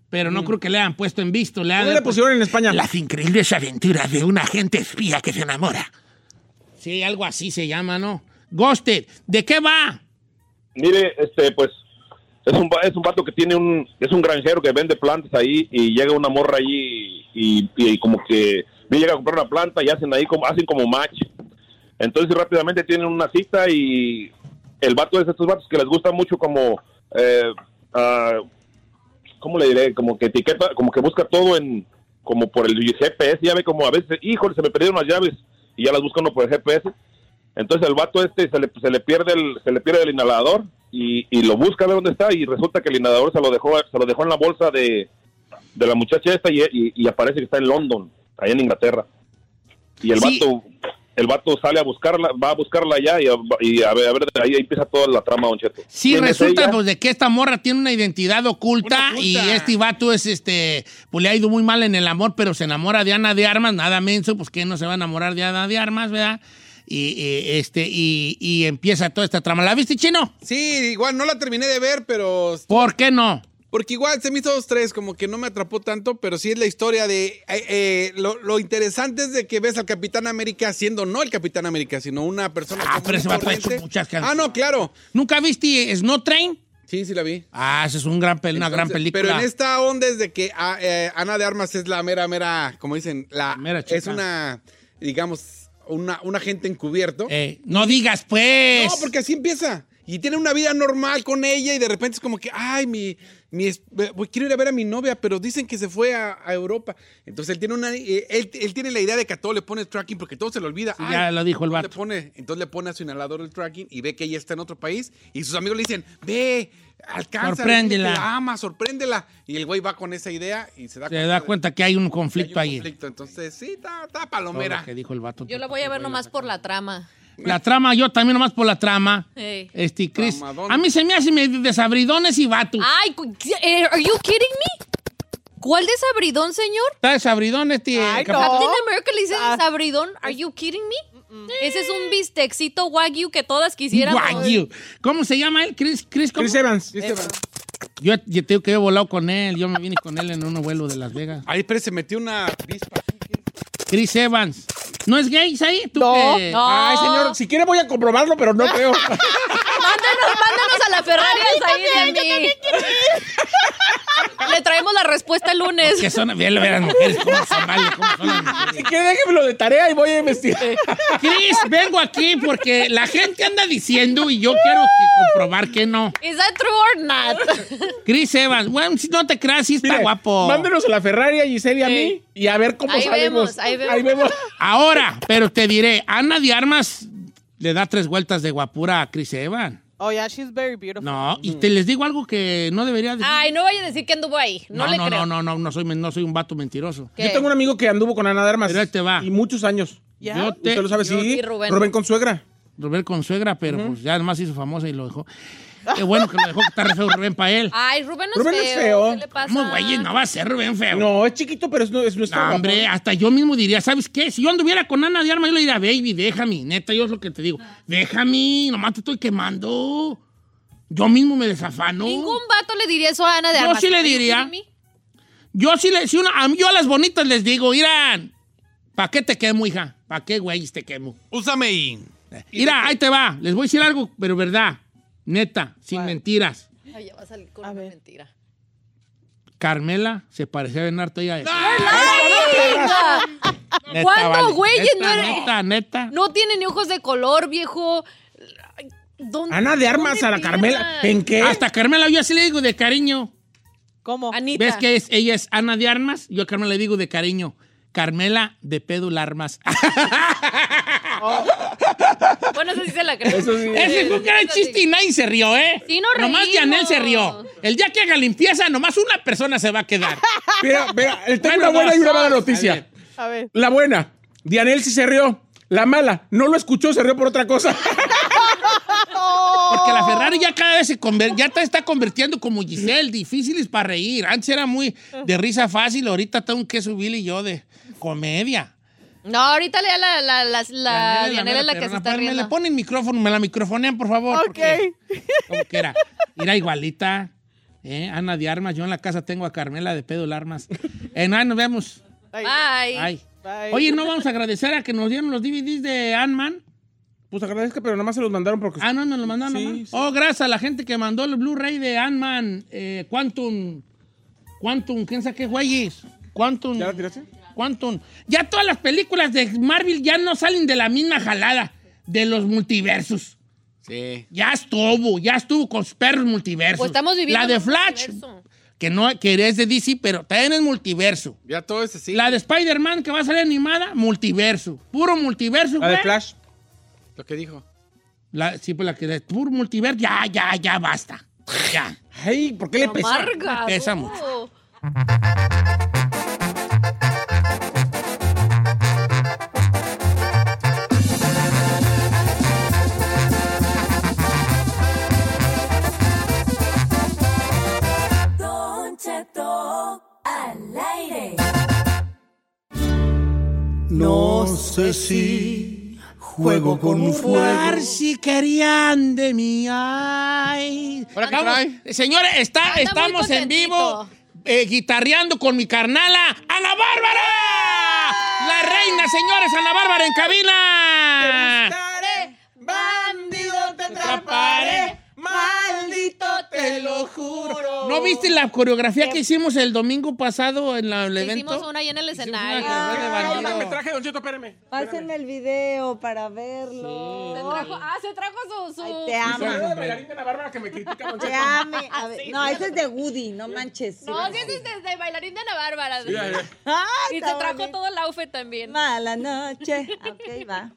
Pero no creo que le hayan puesto en visto. Le ¿Cómo le pusieron en España? Las increíbles aventuras de un agente espía que se enamora. Sí, algo así se llama, ¿no? Ghosted. ¿De qué va? Mire, este, pues, es un, es un vato que tiene un... Es un granjero que vende plantas ahí y llega una morra allí y, y como que llega a comprar una planta y hacen ahí como, hacen como match. Entonces rápidamente tienen una cita y el vato es de estos vatos que les gusta mucho como... Eh, ah, ¿Cómo le diré? Como que etiqueta, como que busca todo en... Como por el GPS, ya ve como a veces, híjole, se me perdieron las llaves y ya las busca uno por el GPS. Entonces el vato este se le, se le pierde el se le pierde el inhalador y, y lo busca a ver dónde está y resulta que el inhalador se lo dejó se lo dejó en la bolsa de, de la muchacha esta y, y- y aparece que está en London, allá en Inglaterra. Y el Sí. vato el vato sale a buscarla, va a buscarla allá y a, y a ver, a ver, ahí empieza toda la trama, Don Cheto. Sí, ¿Quién es resulta ella? pues, de que esta morra tiene una identidad oculta, Una oculta. y este vato es este, pues le ha ido muy mal en el amor, pero se enamora de Ana de Armas, nada menso, pues que no se va a enamorar de Ana de Armas, ¿verdad? Y, y, este, y, y empieza toda esta trama. ¿La viste, chino? Sí, igual no la terminé de ver, pero ¿Por qué no? Porque igual se me hizo dos, tres, como que no me atrapó tanto, pero sí es la historia de... eh, eh, lo, lo interesante es de que ves al Capitán América siendo no el Capitán América, sino una persona... Ah, pero y ese vato ha hecho. Ah, no, claro. ¿Nunca viste Snow Train? Sí, sí la vi. Ah, esa es un gran, una gran película. Pero en esta onda es de que ah, eh, Ana de Armas es la mera, mera, como dicen, la, mera chica. es una, digamos, una, un agente encubierto. No digas, pues. No, porque así empieza. Y tiene una vida normal con ella y de repente es como que, ay, mi, mi es- voy- quiero ir a ver a mi novia, pero dicen que se fue a, a Europa. Entonces él tiene una, eh, él, él tiene la idea de que a todo le pone tracking porque todo se le olvida. Sí, Ay, ya lo dijo el entonces vato. Le pone, entonces le pone a su inhalador el tracking y ve que ella está en otro país y sus amigos le dicen, ve, alcanza, Sorpréndela. la ama, sorpréndela. Y el güey va con esa idea y se da Se da cuenta que hay un que hay un conflicto ahí. conflicto. Entonces, sí, está, está Todo palomera. lo que dijo el vato. Yo la voy a ver nomás por la trama. La trama, yo también nomás por la trama. Ey. Este, Chris. Tramadón. A mí se me hace desabridones y vato. Ay, eh, are you kidding me? ¿Cuál desabridón, señor? Está desabridón este. Ay, no. Captain America le dice Ah. desabridón. Are you kidding me? Ese es un bistecito wagyu que todas quisiéramos. Wagyu. ¿Cómo se llama él? Chris, Chris, ¿cómo? Chris Evans. Yo, yo tengo que he volado con él. Yo me vine con él en un vuelo de Las Vegas. Ahí, pero se metió una avispa. Chris Evans. ¿No es gay ahí? ¿Tú No. qué? No. Ay, señor, si quiere voy a comprobarlo, pero no creo. Mándanos, mándanos a la Ferrari de mí. Le traemos la respuesta el lunes. Que son, ve ve las mujeres, cómo son, cómo son las mujeres. Si quiere, déjemelo de tarea y voy a investigar. Chris, vengo aquí porque la gente anda diciendo y yo quiero que comprobar que no. ¿Is that true or not? Chris Evans, bueno, si no te creas, sí está Mire, guapo. Mándenos a la Ferrari a Giselle y a Sí. mí y a ver cómo Ahí sabemos. vemos, ahí vemos. Ahora, pero te diré, Ana de Armas le da tres vueltas de guapura a Chris Evans. Oh, yeah, she's very beautiful. No, y te les digo algo que no debería decir. Ay, no vaya a decir que anduvo ahí. No, no, le no, creo. no, no, no, no soy, no soy un vato mentiroso. ¿Qué? Yo tengo un amigo que anduvo con Ana de Armas. Pero ahí te va. Y muchos años. Ya. Yo te, ¿Usted lo sabe? yo- sí. y Rubén. con suegra. Rubén con suegra, pero pues ya además hizo famosa y lo dejó. Qué bueno que lo dejó, que está re feo Rubén para él. Ay, Rubén no Rubén es es feo. ¿Qué le pasa? ¿Cómo, güey? No va a ser Rubén feo. No, es chiquito, pero es, no- es nuestro No, guapo. hombre, hasta yo mismo diría, ¿sabes qué? Si yo anduviera con Ana de Armas, yo le diría, baby, déjame, neta, yo es lo que te digo. Déjame, nomás te estoy quemando. Yo mismo me desafano. Ningún vato le diría eso a Ana de Yo Armas. sí le diría. Yo sí le, si una, a mí- yo a las bonitas les digo, irán, ¿para qué te quemo, hija? ¿Para qué, güey, te quemo? Úsame. Mira, ahí te va, les voy a decir algo, pero verdad, neta, sin mentiras. Ay, ya va a salir con una mentira. Carmela se parecía a Bernardo ella. Neta, ¿Cuándo, vale. güey? Neta, No era- neta, neta. No tiene ni ojos de color, viejo. Ay, ¿Dónde- Ana de Armas dónde a la Carmela. ¿En qué? Hasta Carmela yo así le digo de cariño. ¿Cómo? Anita. ¿Ves que es, ella es Ana de Armas? Yo a Carmela le digo de cariño. Carmela de Pédula Armas. Bueno, eso sí se la creo. Ese fue un gran chiste y nadie se rió, ¿eh? Sí, nos Nomás reímos. Dianel se rió. El día que haga limpieza, nomás una persona se va a quedar. Mira, mira, tengo Bueno, una buena dos, y una mala noticia. A ver. La buena, Dianel sí se rió. La mala, no lo escuchó, se rió por otra cosa. Porque la Ferrari ya cada vez se ya te está convirtiendo como Giselle, difíciles para reír. Antes era muy de risa fácil, ahorita tengo que subirle yo de comedia. No, ahorita le da la, la, la, la Dianela, Dianela es la que se perrona. está Me le ponen micrófono, me la microfonean, por favor. porque- Como quiera. Mira, igualita. ¿eh? Ana de Armas, yo en la casa tengo a Carmela de Pedo Armas. Eh, no, nos vemos. Bye. Ay. Oye, ¿no vamos a agradecer a que nos dieron los DVDs de Ant-Man? Pues agradezco, pero nomás se los mandaron porque. Ah, no, nos los mandaron. Sí, nomás. sí. Oh, gracias a la gente que mandó el Blu-ray de Ant-Man, eh, Quantum. Quantum, ¿quién sabe qué güeyes? Quantum. ¿Ya la tiraste? Quantum. Ya todas las películas de Marvel ya no salen de la misma jalada de los multiversos. Sí. Ya estuvo, ya estuvo con sus perros multiversos. Pues estamos viviendo La de Flash, multiverso. que, no, que es de DC, pero también es multiverso. Ya todo ese sí. La de Spider-Man que va a salir animada, multiverso. Puro multiverso. La de. Flash. Lo que dijo. La, sí, pues la que de puro multiverso, ya, ya, ya basta. Ya. Ay, ¿por qué le pesa? Amarga. Pesa mucho. No sé si juego con fuego. si querían de mí. Ay. ¿Ahora qué trae? Señores, está, Anda muy estamos en contentito. vivo eh, guitarreando con mi carnala, Ana Bárbara. La reina, señores, Ana Bárbara en cabina. Te lo juro. ¿No viste la coreografía que hicimos el domingo pasado en la- el evento? Hicimos una ahí en el escenario. de bandido. Me traje, Don Cheto, espérame. Pásenme el video para verlo. Se trajo, ah, se trajo su... su- Ay, te amo. De bailarín de la Bárbara que me critica, Don Te Cheto. ame. A ver, no, ese es de Woody, no manches. No, sí, ese es desde bailarín de Ana Bárbara. Ah, Y se está trajo todo el outfit también. Mala noche. Ok, va.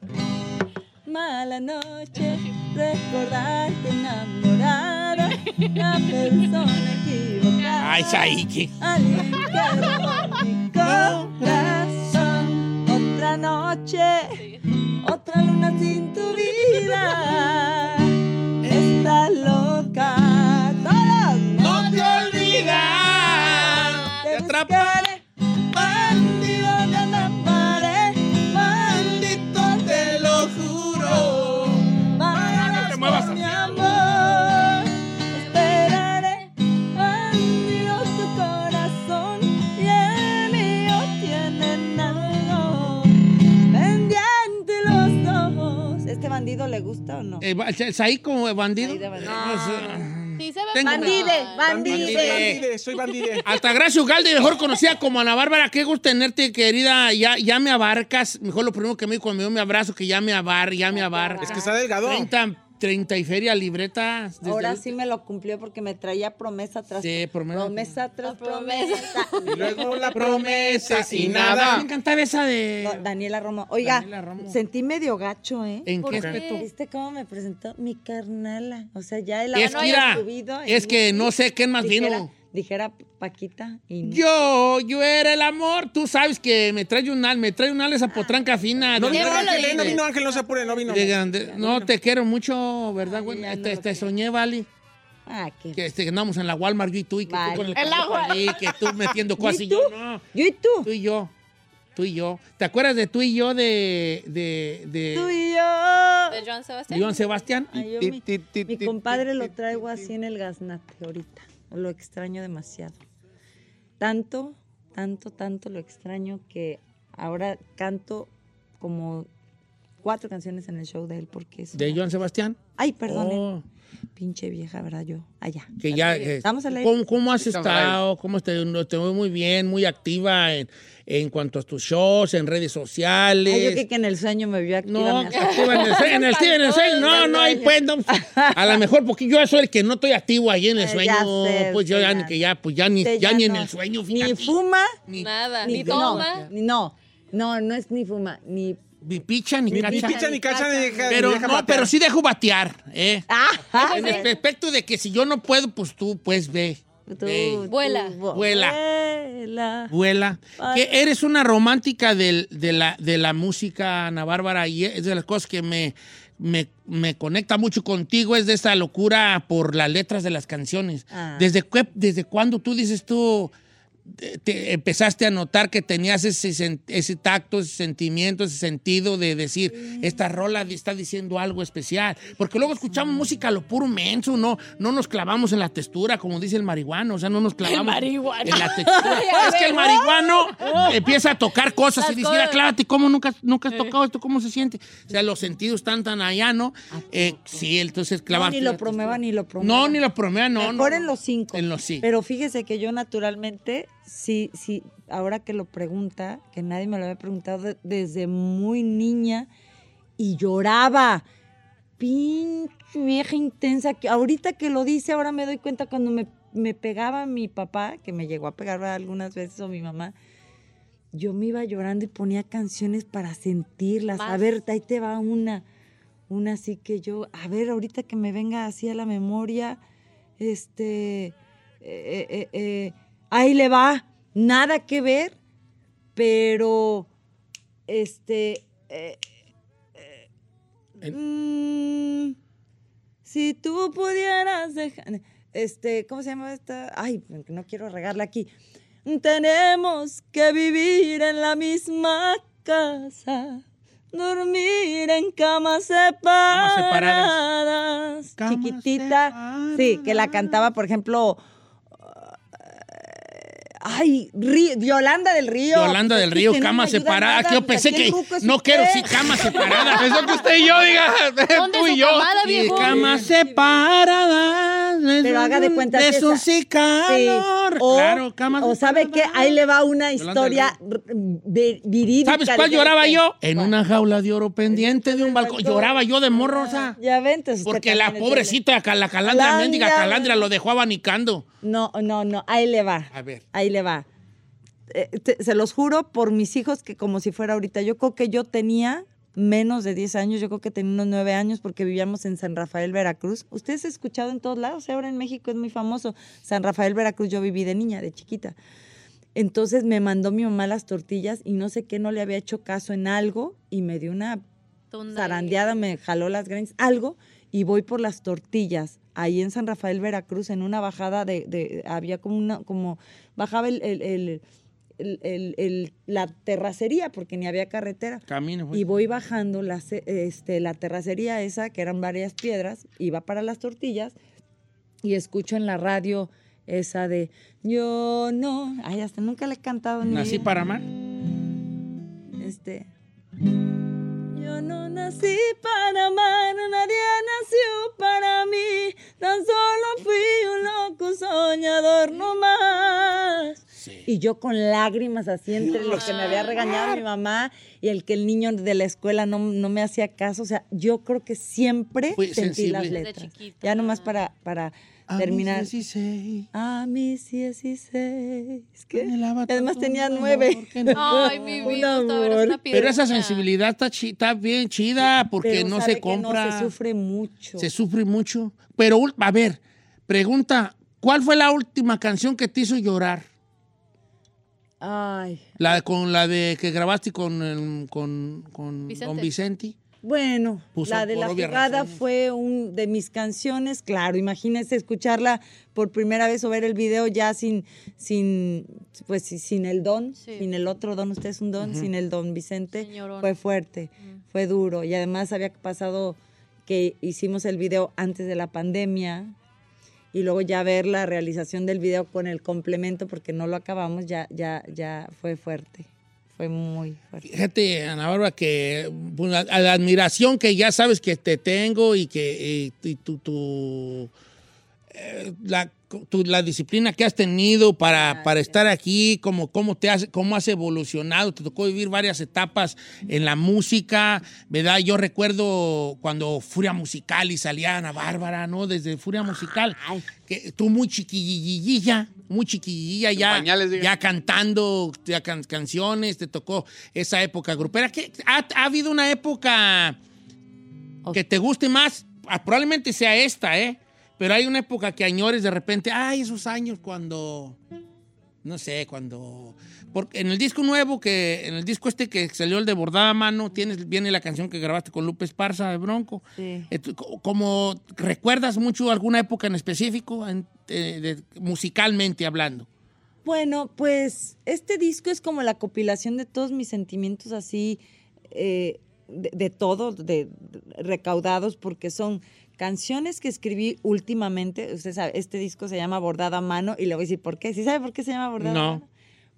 Mala noche, recordarte enamorada, la persona equivocada. Ay, Saiki. Que robó mi corazón. Otra noche, otra luna sin tu vida. Está loca. Todos. No te olvidas. Te atraparé. Le gusta o no? Eh, va- Saí como bandido. Saí de bandido. No, sí. Sí, se ve Tengo- Bandide, Bandide, bandide. bandide, soy bandide. Altagracia Ugalde, mejor conocida como Ana Bárbara. Qué gusto tenerte, querida. Ya, ya me abarcas. Mejor lo primero que me dijo cuando me dio mi abrazo, que ya me abar, ya me abarcas. Es que está delgado. 30, 30 y feria libretas. desde Ahora el- sí me lo cumplió porque me traía promesa tras Sí, promesa. promesa tras promesa. promesa. Y luego la promesa promesa y nada. Me encantaba esa de. No, Daniela Romo. Oiga, Daniela Romo. sentí medio gacho, ¿eh? ¿En ¿Por qué aspecto? ¿Viste cómo me presentó mi carnala? O sea, ya el Es no mira, subido es que no sé quién más dijera, vino. Dijera Paquita y no. Yo, yo era el amor. Tú sabes que me trae un al, me trae un al esa potranca fina. No de- vino Llévalo Ángel, eh, no vino Ángel, no se apure, no vino. de grande- No, te quiero mucho, ¿verdad, güey? no Te, soñé, Vali. Ah, qué. Que este, que andamos en la Walmart, yo y tú, y que Vale. tú con el carrito Walmart. allí, que tú metiendo cosas y ¿Y yo tú? no. ¿Yo y tú? Tú y yo. Tú y yo. ¿Te acuerdas de tú y yo de. de. de. Tú y yo. De Joan Sebastián. Joan Sebastián? Ay, yo mi, mi compadre lo traigo así en el gaznate ahorita. Lo extraño demasiado. Tanto, tanto, tanto lo extraño que ahora canto como cuatro canciones en el show de él porque es... ¿De Joan Sebastián? Ay, perdón. Oh, Pinche vieja, ¿verdad? Yo, allá. que ya. eh, Estamos al aire. ¿Cómo, cómo has Estamos estado? ¿Cómo te, no, te veo muy bien, muy activa en, en cuanto a tus shows, en redes sociales? Ay, yo que, que en el sueño me vio activa. No, activa en el, sueño, en el, en el sueño. No, no, ahí pues, no. A lo mejor porque yo soy el que no estoy activo ahí en el Eh, sueño. ya sé, pues yo ya, ni que ya, pues ya ni, ya ya ni en el sueño, Ni fíjate. fuma, Ni- Nada. ni, Ni toma. No, ni- no, no es ni fuma, ni Ni picha ni Ni- cacha. ni picha ni cacha ni deja- Pero ni deja no, batear. pero sí dejo batear, ¿eh? Ah, en el aspecto de que si yo no puedo, pues tú, pues ve. ve. Vuela. Vuela. Vuela. Vuela. Que eres una romántica del- de, la, de la música, Ana Bárbara, y es de las cosas que me, me, me conecta mucho contigo, es de esta locura por las letras de las canciones. Ah. ¿Desde, qué- ¿Desde cuándo tú dices tú te- te empezaste a notar que tenías ese, ese tacto, ese sentimiento, ese sentido de decir, esta rola está diciendo algo especial? Porque luego escuchamos música a lo puro menso, no, no nos clavamos en la textura, como dice el marihuano, o sea, no nos clavamos en la textura. es que el marihuano empieza a tocar cosas y dice, mira, clávate, ¿cómo nunca, nunca has tocado esto? ¿Cómo se siente? O sea, los sentidos están tan allá, ¿no? Eh, sí, entonces No, clavarte. ni lo promueva ni lo promueva. No, ni lo promueva, no. Mejor no, en los cinco. En los sí. Pero fíjese que yo naturalmente, sí, sí, ahora que lo pregunta, que nadie me lo había preguntado de- desde muy niña, y lloraba. Pinche vieja intensa. Que ahorita que lo dice, ahora me doy cuenta cuando me, me pegaba mi papá, que me llegó a pegar algunas veces, o mi mamá. Yo me iba llorando y ponía canciones para sentirlas. A ver, ahí te va una. Una así que yo, a ver, ahorita que me venga así a la memoria, este, eh, eh, eh, ahí le va, nada que ver, pero, este, eh, eh, mm, si tú pudieras dejar, este, ¿cómo se llama esta? Ay, no quiero regarla aquí. Tenemos que vivir en la misma casa, dormir en camas separadas. Chiquitita, sí, que la cantaba, por ejemplo, ay, Río- Yolanda del Río. Yolanda del Río, no cama separada. nada, yo pensé que no usted. quiero sí cama separada. Pensó que usted y yo, diga. ¿Dónde tú y yo. camada, cama separada. Pero haga de cuenta de que eso esa- sí calor. Sí. O, claro, cama o sabe que ahí le va una historia verídica. ¿Sabes cuál lloraba yo? En una jaula de oro pendiente de un balcón. Lloraba yo de morro, o sea. Ya ven, entonces usted Porque la es pobrecita, la calandra, mendiga calandra, lo dejó abanicando. No, no, no, ahí le va. A ver. Ahí le va. Eh, te- se los juro por mis hijos que como si fuera ahorita. Yo creo que yo tenía menos de 10 años, yo creo que tenía unos 9 años porque vivíamos en San Rafael, Veracruz. Ustedes han escuchado en todos lados, ahora en México es muy famoso. San Rafael, Veracruz, yo viví de niña, de chiquita. Entonces me mandó mi mamá las tortillas y no sé qué, no le había hecho caso en algo y me dio una zarandeada, me jaló las greñas, algo, y voy por las tortillas. Ahí en San Rafael, Veracruz, en una bajada de, de- había como una, como, bajaba el, el- el- el- el- el- la terracería, porque ni había carretera. Camino. pues. Y voy bajando la, este, la terracería esa, que eran varias piedras, iba para las tortillas, y escucho en la radio esa de, yo no, ay, hasta nunca le he cantado. en mi Nací para amar. Este. Yo no nací para amar, nadie nació para mí, tan solo fui un loco soñador no más. Y yo con lágrimas así entre lo que me había regañado mi mamá y el que el niño de la escuela no, no me hacía caso. O sea, yo creo que siempre Fui sentí las sensible. letras. Ya nomás para, para A mis terminar. 16. A mis 16. ¿Qué? Además tenía un nueve. no- Ay, mi Un vida, amor. una Pero esa sensibilidad está, chi- está bien chida porque Pero no sabe se que no, compra. se sufre mucho. Se sufre mucho. Pero, a ver, pregunta, ¿cuál fue la última canción que te hizo llorar? Ay. La con la de que grabaste con, el- con, con Vicente. don Vicente. Bueno, Puso la de la jugada fue un de mis canciones, claro, imagínense escucharla por primera vez o ver el video ya sin, sin, pues sin el don, sin el otro don, usted es un don, sin el don Vicente, Señorón. fue fuerte, fue duro y además había pasado que hicimos el video antes de la pandemia y luego ya ver la realización del video con el complemento porque no lo acabamos, ya, ya, ya fue fuerte, fue muy fuerte. Fíjate, Ana Bárbara, que pues, a la admiración que ya sabes que te tengo y que y, y tu, eh, la, tu- la disciplina que has tenido para, para estar aquí, cómo, cómo, te has, cómo has evolucionado. Te tocó vivir varias etapas en la música, ¿verdad? Yo recuerdo cuando Furia Musical y salía Ana Bárbara, ¿no? Desde Furia Musical, que tú muy chiquillilla, muy chiquillilla ya, ya cantando ya can- canciones, te tocó esa época grupera. ¿Qué- ha, ha habido una época que te guste más? Ah, probablemente sea esta, ¿eh? Pero hay una época que añores de repente, ay, esos años cuando, no sé, cuando... Porque en el disco nuevo, que en el disco este que salió el de Bordada Mano, tienes, viene la canción que grabaste con Lupe Esparza de Bronco. Sí. Como recuerdas mucho alguna época en específico, en- eh, de- musicalmente hablando. Bueno, pues este disco es como la compilación de todos mis sentimientos así, eh, de, de todo, de, de- recaudados, porque son canciones que escribí últimamente. Usted sabe, este disco se llama Bordada a Mano y le voy a decir por qué. ¿Sí sabe por qué se llama Bordada a No. Mano?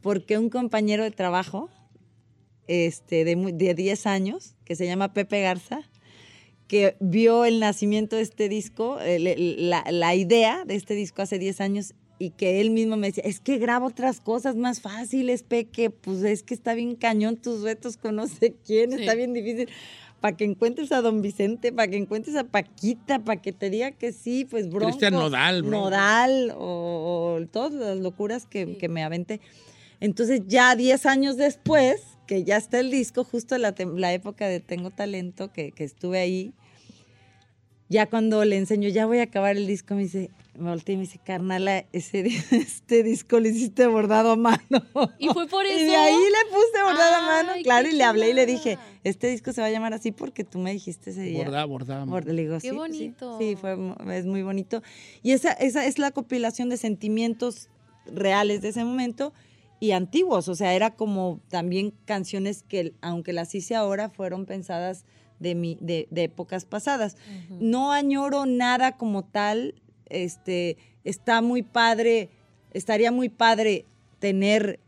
Porque un compañero de trabajo este, de, de 10 años, que se llama Pepe Garza, que vio el nacimiento de este disco, el- el- la, la idea de este disco hace 10 años y que él mismo me decía, es que grabo otras cosas más fáciles, Peque, pues es que está bien cañón tus retos con no sé quién, está bien difícil. Para que encuentres a don Vicente, para que encuentres a Paquita, para que te diga que sí, pues bronco. Cristian Nodal, bro. Nodal, o, o todas las locuras que, que me aventé. Entonces ya 10 años después, que ya está el disco, justo la, tem- la época de Tengo Talento, que, que estuve ahí, ya cuando le enseño, ya voy a acabar el disco, me dice, me volteé y me dice, carnala, ese, este disco lo hiciste bordado a mano. Y fue por Y eso. de ahí le puse bordado a mano, claro, y le hablé y le dije, este disco se va a llamar así porque tú me dijiste ese día. Bordada, bordada. Bord- Le digo, Qué sí, pues sí, bonito. Sí, fue, es muy bonito. Y esa, esa es la compilación de sentimientos reales de ese momento y antiguos. O sea, era como también canciones que, aunque las hice ahora, fueron pensadas de, mi, de, de épocas pasadas. No añoro nada como tal. Este, está muy padre, estaría muy padre tener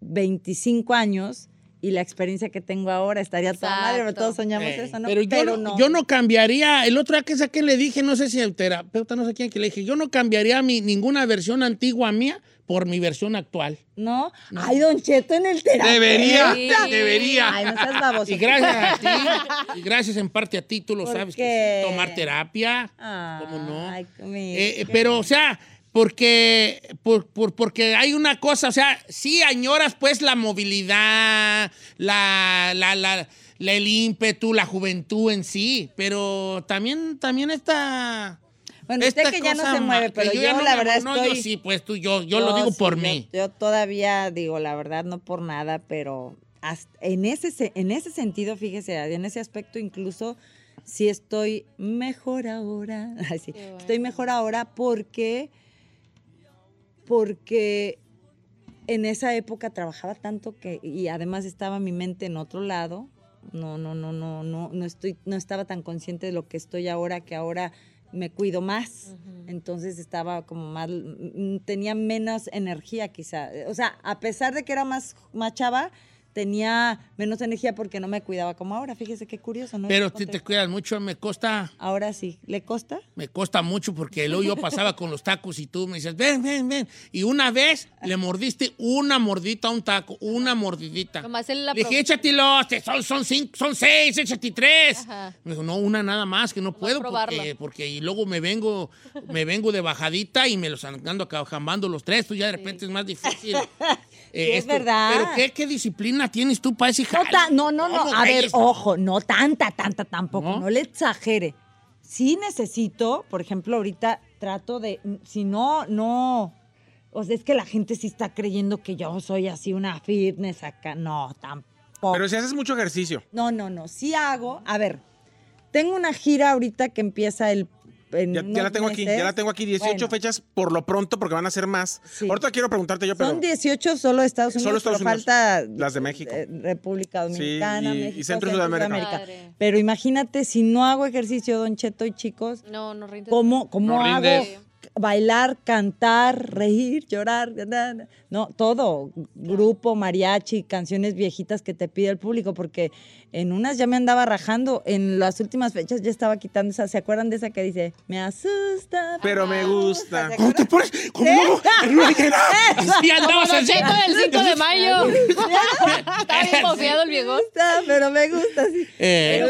25 años y la experiencia que tengo ahora estaría toda madre, pero todos soñamos Eh, eso, ¿no? Pero, yo, no, yo no cambiaría, el otro día que saqué le dije, no sé si el terapeuta, no sé quién, que le dije, yo no cambiaría mi, ninguna versión antigua mía por mi versión actual. ¿No? Ay, Don Cheto en el terapeuta. Debería, debería. Ay, no seas baboso. Y gracias a ti, y gracias en parte a ti, tú lo ¿Por sabes, qué? que tomar terapia, ¿cómo no? Ay, eh, pero, o sea, porque, por, por- porque hay una cosa, o sea, sí añoras pues la movilidad, la, la, la- la- el ímpetu, la juventud en sí, pero también, también esta... Bueno, usted esta que ya no cosa se mueve, pero yo, ya no la verdad no, estoy... yo sí, pues tú, yo, yo lo digo sí, por yo- mí. Yo, todavía digo, la verdad, no por nada, pero hasta- en, ese, se- en ese sentido, fíjese, en ese aspecto incluso sí estoy mejor ahora. Ay, sí, Estoy mejor ahora porque, porque en esa época trabajaba tanto que, y además estaba mi mente en otro lado. No, no, no, no, no, no estoy, no estaba tan consciente de lo que estoy ahora, que ahora me cuido más. Entonces estaba como más, mm, tenía menos energía quizá. O sea, a pesar de que era más, más chava, tenía menos energía porque no me cuidaba como ahora. Fíjese qué curioso, ¿no? Pero si te cuidas mucho, me costa... Ahora sí, ¿le costa? Me costa mucho porque luego yo pasaba con los tacos y tú me dices, ven, ven, ven. Y una vez le mordiste una mordita a un taco, una mordidita. Nomás en la Le dije, échatelos, te- son, son, cinco, son seis, échate tres. Ajá. Me dijo, no, una nada más, que no puedo probarlo. porque, porque y luego me vengo, me vengo de bajadita y me los ando acá jambando los tres, pues ya de repente es más difícil. Eh, es verdad. Pero ¿qué, qué disciplina tienes tú para ese No, jale? ta- no, no, no. ¿Cómo A ver, ojo, no tanta, tanta tampoco. No, le exagere. Sí necesito, por ejemplo, ahorita trato de, si no, no. O sea, es que la gente sí está creyendo que yo soy así una fitness acá. No, tampoco. Pero si haces mucho ejercicio. No, no, no. Sí hago. A ver, tengo una gira ahorita que empieza el. En Ya, la tengo aquí, ya la tengo aquí. 18 Bueno, fechas por lo pronto porque van a ser más. Ahorita quiero preguntarte yo, pero. Son 18 solo Estados Unidos, Solo Estados Unidos. falta Las de México. eh, República Dominicana, y- y México, Centro y Sudamérica. Pero imagínate, si no hago ejercicio, Don Cheto y chicos, No, no rinde. ¿cómo, cómo No hago? rindes. bailar, cantar, reír, llorar, no, todo, grupo, mariachi, canciones viejitas que te pide el público, porque en unas ya me andaba rajando, en las últimas fechas ya estaba quitando esa, ¿se acuerdan de esa que dice, me asusta? Pero me gusta. ¿Cómo te pones? ¿Cómo? Sí, andabas así. Cheto del 5 de mayo. Estaba bien confiado el viejón. Pero me gusta, sí. Eh,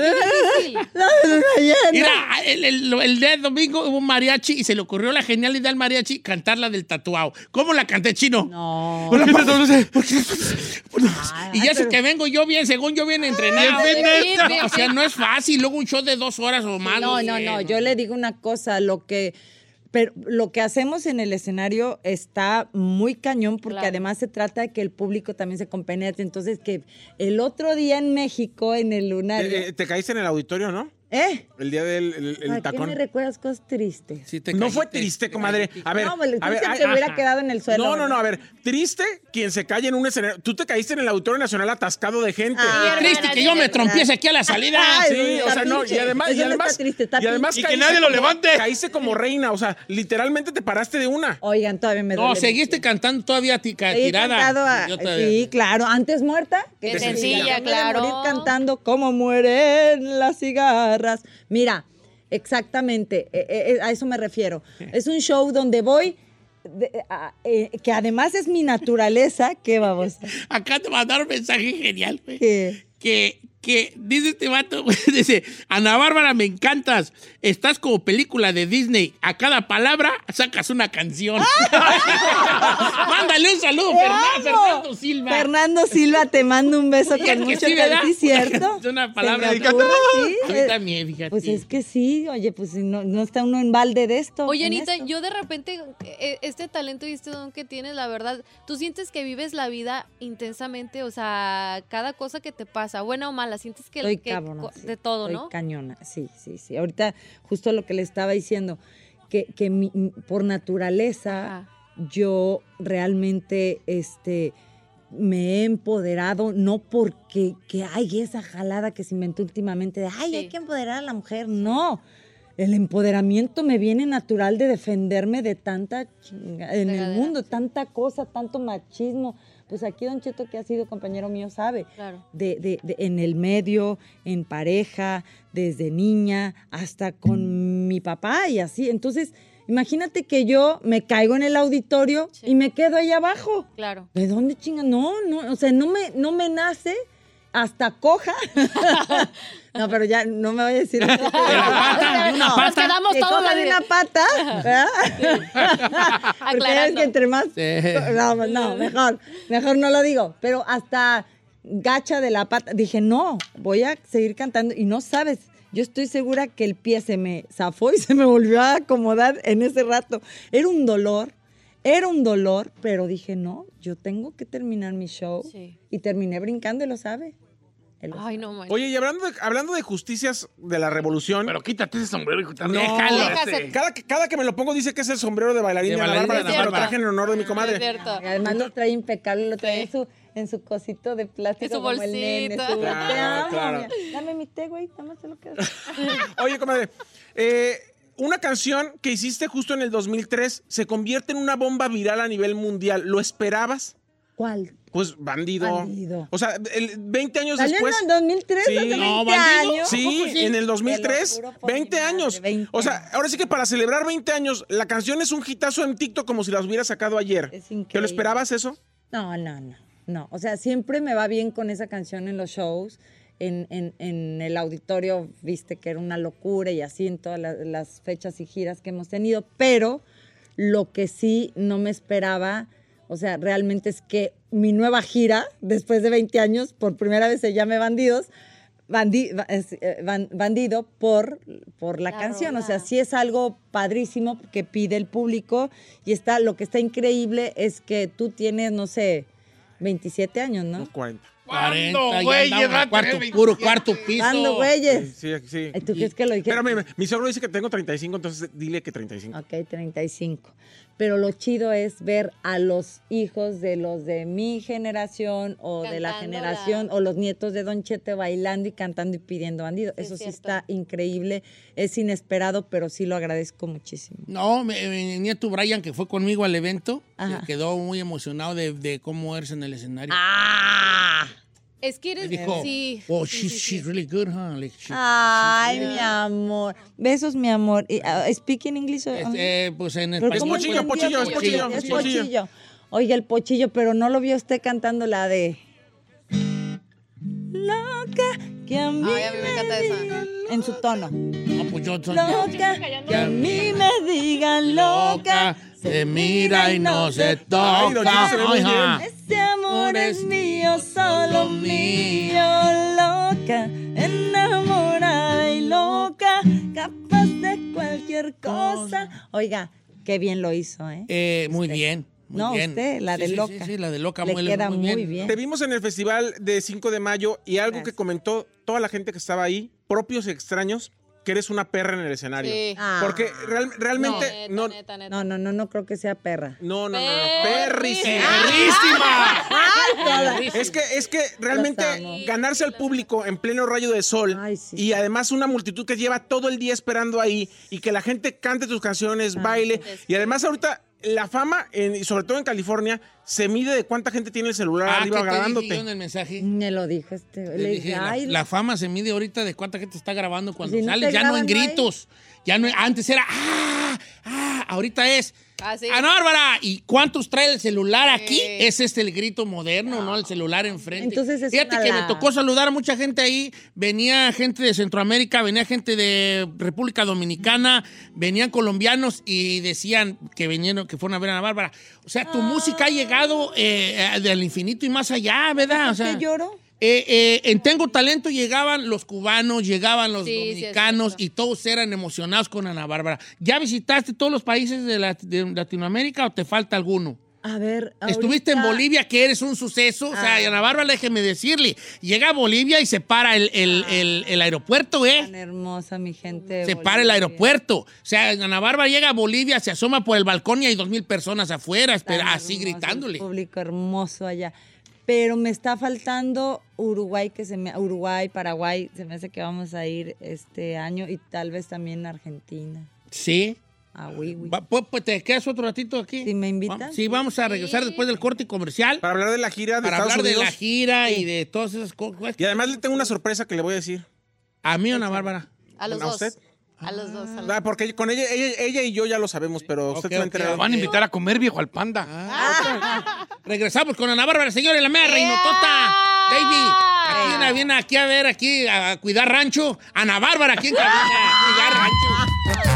Pero. Mira, el, el, el día de domingo hubo un mariachi y se le ocurrió la genial idea al mariachi cantar la del tatuado. ¿Cómo la canté, chino? No. Y eso que vengo yo bien, según yo bien entrenado. Bien. O sea, no es fácil. Luego un show de dos horas o más. No, no, no. Yo le digo una cosa, lo que. Pero lo que hacemos en el escenario está muy cañón porque Claro. además se trata de que el público también se compenetre. Entonces, que el otro día en México, en el lunario. Eh, eh, te caíste en el auditorio, ¿no? ¿Eh? El día del el, el ¿Para qué tacón. me recuerdas cosas tristes? no fue triste, comadre. A ver, No, pues, a ver, te hubiera ajá. quedado en el suelo, No, no, no, a ver, triste quien se cae en un escenario. Tú te caíste en el Auditorio Nacional atascado de gente. Ah, Triste que yo me trompiese aquí a la salida. Ay, Sí, o sea, no, y además, y no además, está triste, está y además pinche. caíste como- Caíste como reina, o sea, literalmente te paraste de una. Oigan, todavía me No, duele. seguiste cantando todavía tica- tirada. a- Yo todavía. sí, claro, antes muerta. Qué que sencilla, claro. morir cantando como mueren las cigarras. Mira, exactamente, eh, eh, a eso me refiero. Es un show donde voy, de- a- eh, que además es mi naturaleza. ¿Qué vamos? Acá te mandaron un mensaje genial, güey. Que, que dice este vato, dice, Ana Bárbara, me encantas. Estás como película de Disney. A cada palabra sacas una canción. Mándale un saludo, ¡Te Fernan- amo! Fernando Silva. Fernando Silva, te mando un beso con que mucho sí, cariño, ¿sí, ¿cierto? Es una palabra. Ocurre, sí, también, fíjate. Pues es que sí, oye, pues no, no está uno en balde de esto. Oye, Anita, esto. yo de repente, eh, este talento y este don que tienes, la verdad, tú sientes que vives la vida intensamente, o sea, cada cosa que te pasa, buena o mala, sientes que, Estoy que cabrona, co- sí, de todo, estoy ¿no? cañona, sí, sí, sí. Ahorita, justo lo que le estaba diciendo, que, que mi- m- por naturaleza yo realmente este, me he empoderado, no porque que hay esa jalada que se inventó últimamente de, ay, hay que empoderar a la mujer, no. El empoderamiento me viene natural de defenderme de tanta chinga en el mundo, tanta cosa, tanto machismo. Pues aquí Don Cheto, que ha sido compañero mío, sabe Claro. de, de- de- en el medio, en pareja, desde niña, hasta con mi papá y así. Entonces, imagínate que yo me caigo en el auditorio y me quedo ahí abajo. Claro. ¿De dónde chinga? No, no, o sea, no me, no me nace hasta coja. no, pero ya no me voy a decir. De la pata, de una No, pata. Nos quedamos que todos de una pata. ¿verdad? Porque ves que entre más. Sí. No, no, mejor, mejor no lo digo. Pero hasta gacha de la pata. Dije, no, voy a seguir cantando. Y no sabes, yo estoy segura que el pie se me zafó y se me volvió a acomodar en ese rato. Era un dolor, era un dolor, pero dije, no, yo tengo que terminar mi show. Sí. Y terminé brincando y lo sabe. Ay, no, man. Oye, y hablando de, hablando de justicias de la revolución. Pero quítate ese sombrero, hijo. No, Déjalo. Déjase. Cada que, cada que me lo pongo dice que es el sombrero de bailarín De de, Ana bailarín de Bárbara. Ana que me lo Bárbara. traje en honor de mi Es comadre. además lo trae impecable, lo trae en su, en su cosito de plástico En su como el nene. bolsita. su- Claro, Te amo, claro. mira. Dame mi té, güey, nada más te lo quedo. Oye, comadre, eh, una canción que hiciste justo en el 2003 se convierte en una bomba viral a nivel mundial. ¿Lo esperabas? ¿Cuál? Pues bandido. Bandido. O sea, el- 20 años ¿Salió después. en el 2003? Sí. hace 20 No, bandido. años. Sí, en el Te lo 2003, juro por 20 mi madre, años. 20 O sea, ahora sí que para celebrar 20 años, la canción es un hitazo en TikTok como si las hubiera sacado ayer. Es ¿Te lo esperabas eso? No, no, no. No, o sea, siempre me va bien con esa canción en los shows. En, en- en el auditorio, viste que era una locura y así en todas la- las fechas y giras que hemos tenido. Pero lo que sí no me esperaba, o sea, realmente es que mi nueva gira, después de 20 años, por primera vez se llame Bandidos, Bandi- eh, ban- bandido por, por la, La canción. O sea, sí es algo padrísimo que pide el público y está, lo que está increíble es que tú tienes, no sé, 27 años, ¿no? 40. 40, ¿Cuándo, en cuarto, puro cuarto piso. ¿Cuándo, güeyes? Sí, sí. ¿Tú crees que lo dije? Pero mi, mi suegro dice que tengo 35, entonces dile que 35. Ok, 35. Pero lo chido es ver a los hijos de los de mi generación o de la generación o los nietos de Don Chete bailando y cantando y pidiendo bandido. Eso sí está increíble, es inesperado, pero sí lo agradezco muchísimo. No, mi, mi nieto Brian, que fue conmigo al evento, Ajá. se quedó muy emocionado de, de cómo eres en el escenario. ¡Ah! Es que eres. Dijo, Sí. oh, sí, she's, sí, sí. she's really good, huh? Like, she- Ay, mi amor. Besos, mi amor. Y, ah, ¿Speaking English? Eh, pues en español. ¿cómo pochillo, pochillo, es pochillo, Es es pochillo. pochillo. Oiga, el pochillo, pero no lo vio usted cantando la de... Loca, que a mí Ay, a mí me encanta esa. En su tono. No, pues yo soy- Loca, que a mí me digan loca. Se mira y no se Ay, toca. don Chico se ve muy Ajá. Ese amor es mío, solo mío, loca, enamorada y loca, capaz de cualquier cosa. Oiga, qué bien lo hizo, ¿eh? Eh, muy bien. Muy No, bien. usted, la Sí, de sí, sí, loca. Sí, la de loca. Le muy, queda muy muy bien. Te vimos en el festival de 5 de mayo y algo que comentó toda la gente que estaba ahí, propios y extraños, que eres una perra en el escenario. Sí. Porque real- realmente Neta, no, neta, neta. No, no, no, no creo que sea perra. no, no, no, no, Perrísima. perrísima. Es que, es que realmente ganarse al público en pleno rayo de sol Ay, sí. y además una multitud que lleva todo el día esperando ahí y que la gente cante tus canciones, baile y además ahorita la fama, en- y sobre todo en California, se mide de cuánta gente tiene el celular Ah, arriba ¿qué te dije yo grabándote. en el mensaje? Me lo dijo este. Le Le dije, la, la fama se mide ahorita de cuánta gente está grabando cuando Si no sales. te Ya no en no gritos. Ya no, antes era, ah, ah, ahorita es, Ah, sí. Ana Bárbara, ¿y cuántos trae el celular aquí? Sí. Ese es el grito moderno, ¿no? El celular enfrente. Entonces es Fíjate que me tocó saludar a mucha gente ahí. Venía gente de Centroamérica, venía gente de República Dominicana, venían colombianos y decían que vinieron, que fueron a ver a Ana Bárbara. O sea, tu música ha llegado eh, eh, del infinito y más allá, ¿verdad? O sea, ¿Por qué lloro? Eh, eh, en Tengo Talento llegaban los cubanos, llegaban los Sí, dominicanos y todos eran emocionados con Ana Bárbara. ¿Ya visitaste todos los países de, la- de Latinoamérica o te falta alguno? A ver. Estuviste en Bolivia, que eres un suceso. O sea, Ah. Ana Bárbara, déjeme decirle, llega a Bolivia y se para el, el- el- el aeropuerto, ¿eh? Tan hermosa, mi gente. Se para el aeropuerto. O sea, Ana Bárbara llega a Bolivia, se asoma por el balcón y hay dos mil personas afuera, espera, así gritándole. el público hermoso allá. Pero me está faltando Uruguay, que se me, Uruguay, Paraguay, se me hace que vamos a ir este año y tal vez también Argentina. Sí. Ah, oui, oui. Pues, pues, ¿Te quedas otro ratito aquí? Si me invitan. Vamos- Sí, vamos a regresar después del corte comercial Para hablar de la gira de para Estados hablar de Unidos. la gira y de todas esas cosas. Y además le tengo una sorpresa que le voy a decir. A mí o Ana Bárbara. A los ¿A dos. usted? A los dos. a los- Ah, porque con ella, ella, ella y yo ya lo sabemos, pero usted Ok, se va a ok. enterar. Van a invitar a comer, viejo, al panda. Ah, Regresamos con Ana Bárbara, señores, la mera reinotota. David, aquí viene, viene aquí a ver, aquí a cuidar rancho. Ana Bárbara, aquí en cabina, a cuidar rancho.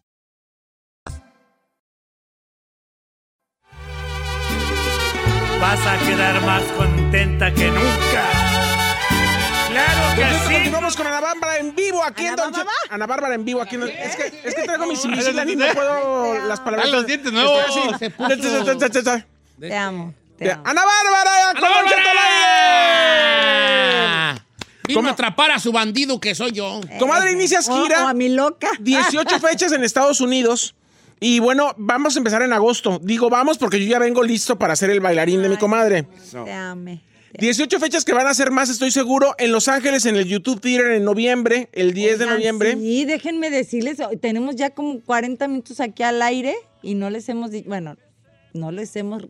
Vas a quedar más contenta que nunca. Claro que Entonces, sí. Continuamos con Ana Bárbara en vivo aquí en Don Ana Bárbara en vivo aquí en Es que, es que traigo mis Invisalign y no puedo las palabras. Los dientes nuevos. Estoy así. Se puso- Te amo. Te- ¡Ana Bárbara! ¡Con Don Cheto! Vino a atrapar a su bandido que soy yo. Comadre, inicias gira. O a mi loca. 18 fechas en Estados Unidos. Y bueno, vamos a empezar en agosto. Digo vamos porque yo ya vengo listo para ser el bailarín de mi comadre. Te ame. 18 fechas que van a ser más, estoy seguro, en Los Ángeles, en el YouTube Theater en noviembre, el 10 de noviembre. Sí, déjenme decirles, tenemos ya como 40 minutos aquí al aire y no les hemos dicho, bueno, no les hemos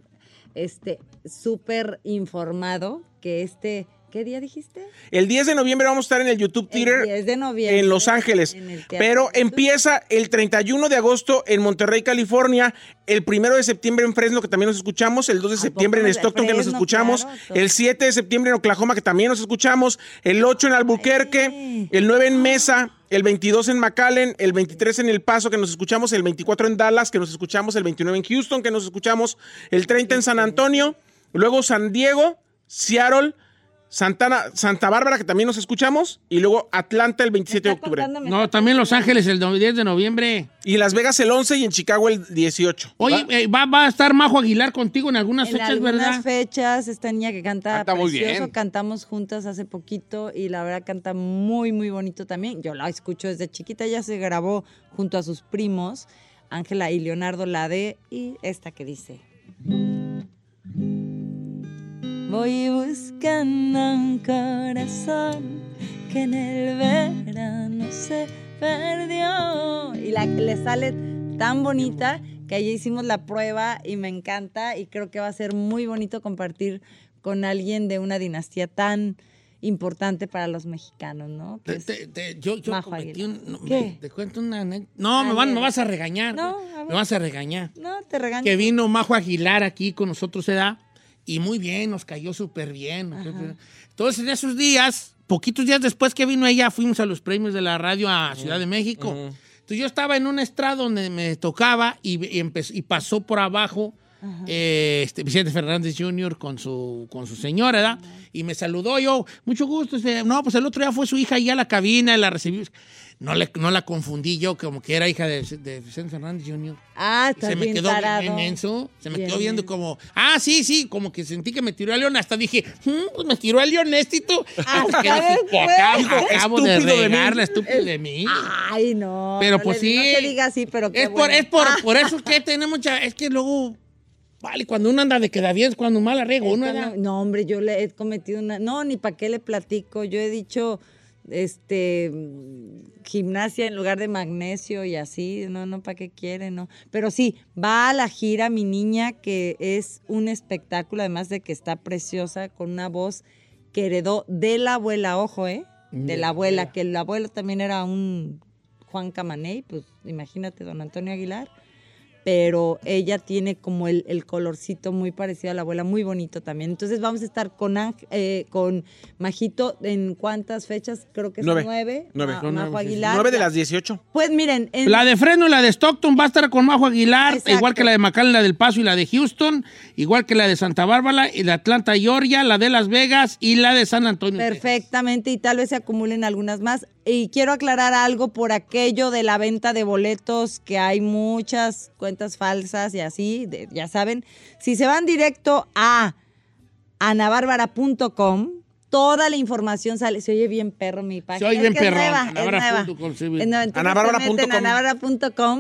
este súper informado que este, ¿qué día dijiste? El 10 de noviembre vamos a estar en el YouTube Theater 10 de noviembre. en Los Ángeles. en el Pero empieza el 31 de agosto en Monterrey, California. El 1 de septiembre en Fresno, que también nos escuchamos. El 2 de septiembre en Stockton, que nos escuchamos. Claro, el 7 de septiembre en Oklahoma, que también nos escuchamos. El 8 en Albuquerque. El 9 en Mesa. El 22 en McAllen. El 23 en El Paso, que nos escuchamos. El 24 en Dallas, que nos escuchamos. El 29 en Houston, que nos escuchamos. El 30 en San Antonio. Luego San Diego, Seattle. Santana, Santa Bárbara, que también nos escuchamos, y luego Atlanta el 27 de octubre. No, también Los Ángeles el no- 10 de noviembre. Y Las Vegas el 11 y en Chicago el 18. Oye, eh, va, va a estar Majo Aguilar contigo en algunas En fechas, algunas ¿verdad? fechas, esta niña que canta, Canta muy precioso, bien. cantamos juntas hace poquito y la verdad canta muy, muy bonito también. Yo la escucho desde chiquita, ya se grabó junto a sus primos, Ángela y Leonardo Lade, y esta que dice. Voy buscando un corazón que en el verano se perdió. Y la que le sale tan bonita que allí hicimos la prueba y me encanta y creo que va a ser muy bonito compartir con alguien de una dinastía tan importante para los mexicanos, ¿no? Es Te- te- yo yo cometí un... no, ¿Qué? me- Te cuento una anécdota. No, me, van, me vas a regañar. No, a. Me vas a regañar. No, te regaño. Que vino Majo Aguilar aquí con nosotros, se da, y muy bien, nos cayó súper bien. Entonces, en esos días, poquitos días después que vino ella, fuimos a los premios de la radio a Ciudad de México. Entonces, yo estaba en un estrado donde me tocaba y, y empezó- y pasó por abajo eh, este, Vicente Fernández Jr. con su, con su señora, ¿verdad? Y me saludó yo, mucho gusto. no, pues el otro día fue su hija ahí a la cabina y la recibí. No, le, no la confundí yo como que era hija de, de Vicente Fernández Jr. Ah, está se me bien quedó tarado. bien menso. Se me Bien quedó viendo como, ah, sí, sí, como que sentí que me tiró a León. Hasta dije, "Mm, pues me tiró a León Tito. Hasta que dije, después. acabo, acabo de regarla, estúpido de mí. Ay, no. Pero no pues le- sí. No se diga así, pero qué Es por, es por, Ah. por eso que tenemos mucha. Es que luego. Vale, cuando uno anda de queda bien es cuando mal arregla uno, no, hombre, yo le he cometido una. No, ni para qué le platico. Yo he dicho este gimnasia en lugar de magnesio y así. No, no, ¿para qué quiere? No. Pero sí, va a la gira mi niña, que es un espectáculo, además de que está preciosa, con una voz que heredó de la abuela, ojo, ¿eh? De la abuela, que el abuelo también era un Juan Camaney, pues imagínate, don Antonio Aguilar pero ella tiene como el, el colorcito muy parecido a la abuela, muy bonito también. Entonces vamos a estar con, eh, con Majito en cuántas fechas, creo que son Nueve. nueve. Ma- Majo. Aguilar. Nueve de las 18. Pues miren, en- La de Fresno y la de Stockton va a estar con Majo Aguilar, Exacto. igual que la de McAllen, la del Paso y la de Houston, igual que la de Santa Bárbara y la de Atlanta, Georgia, la de Las Vegas y la de San Antonio. Perfectamente, y tal vez se acumulen algunas más. Y quiero aclarar algo por aquello de la venta de boletos, que hay muchas cuentas falsas y así, ya saben. Si se van directo a anabárbara.com, toda la información sale. Se oye bien perro mi página. oye Es bien Anabárbara.com, nueva. sí,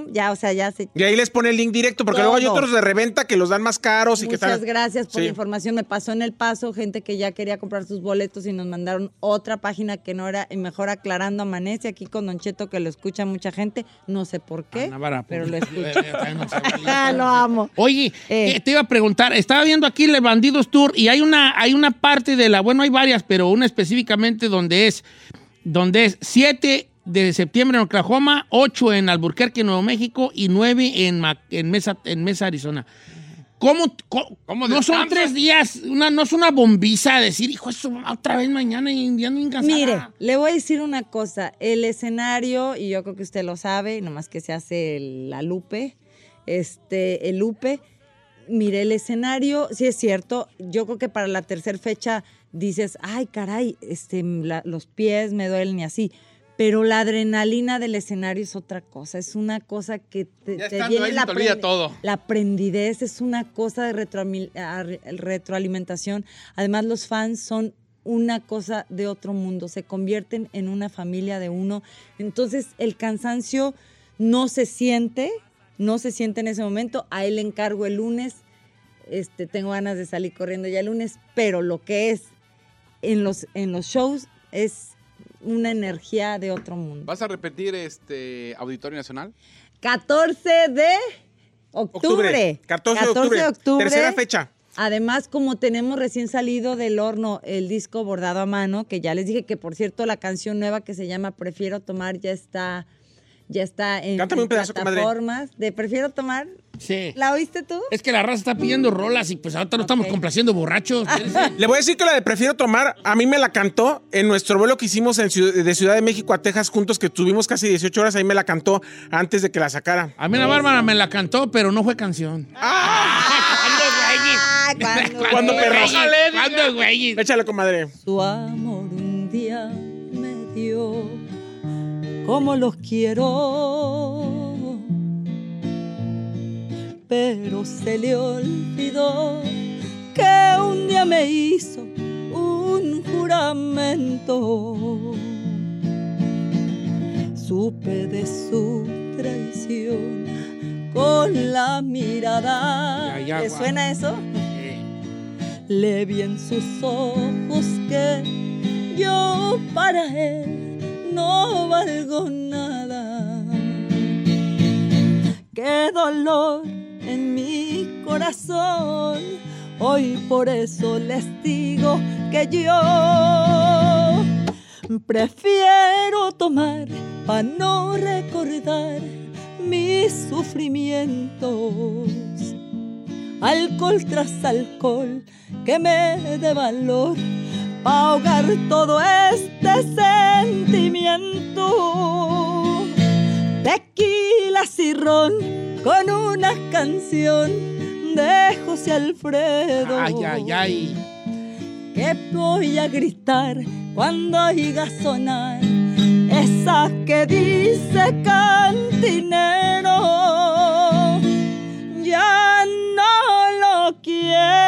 se ya, o sea, ya se Y ahí les pone el link directo, porque luego hay otros de reventa que los dan más caros y que Muchas gracias por Sí. la información. Me pasó en el paso gente que ya quería comprar sus boletos y nos mandaron otra página que no era, y mejor aclarando amanece aquí con Don Cheto que lo escucha mucha gente. No sé por qué, Navarra, pero lo Eh, escucho. eh, no sé. lo amo. Oye, Eh. eh, te iba a preguntar, estaba viendo aquí el Bandidos Tour y hay una, hay una parte de la, bueno, hay varias, pero una específicamente donde es, donde es 7 de septiembre en Oklahoma, 8 en Albuquerque, Nuevo México y 9 en, en, Mesa, en Mesa, Arizona. ¿Cómo, cómo- no son tres días, una, no es una bombiza decir, hijo, eso otra vez mañana y ya no encansará"? Mire, le voy a decir una cosa. El escenario, y yo creo que usted lo sabe, nomás que se hace el- la lupe, este, el lupe. Mire, el escenario, sí es cierto, yo creo que para la tercera fecha dices, ay, caray, este, la- los pies me duelen y así. Pero la adrenalina del escenario es otra cosa, es una cosa que te, Ya te ahí la te olvida aprend- todo. La aprendidez es una cosa de retroalimentación. Además, los fans son una cosa de otro mundo, se convierten en una familia de uno. Entonces, el cansancio no se siente, no se siente en ese momento. A él le encargo el lunes, este, tengo ganas de salir corriendo ya el lunes, pero lo que es en los, en los shows es una energía de otro mundo. ¿Vas a repetir este Auditorio Nacional? 14 de octubre. 14 de octubre. octubre. Tercera fecha. Además, como tenemos recién salido del horno el disco bordado a mano, que ya les dije que por cierto la canción nueva que se llama Prefiero tomar ya está ya está en, Cántame en un pedazo, comadre. plataformas de Prefiero tomar. Sí. ¿La oíste tú? Es que la raza está pidiendo rolas y pues ahorita no estamos complaciendo borrachos. Le voy a decir que la de Prefiero Tomar, a mí me la cantó en nuestro vuelo que hicimos en Ciud- de Ciudad de México a Texas juntos, que tuvimos casi 18 horas, ahí me la cantó antes de que la sacara. A mí la Bárbara me la cantó, pero no fue canción. Cuando perro. ¿Cuándo, güey? Échale, comadre. Su amor un día me dio como los quiero, pero se le olvidó que un día me hizo un juramento. Supe de su traición con la mirada. Ya, ya, ¿Le guau. suena eso? Le vi en sus ojos que yo para él no valgo nada. Qué dolor en mi corazón. Hoy por eso les digo que yo prefiero tomar para no recordar mis sufrimientos alcohol tras alcohol que me dé valor para ahogar todo este sentimiento. Tequila y ron con una canción de José Alfredo. Ay, ay, ay. Que voy a gritar cuando oiga sonar esa que dice cantinero. Ya no lo quiero.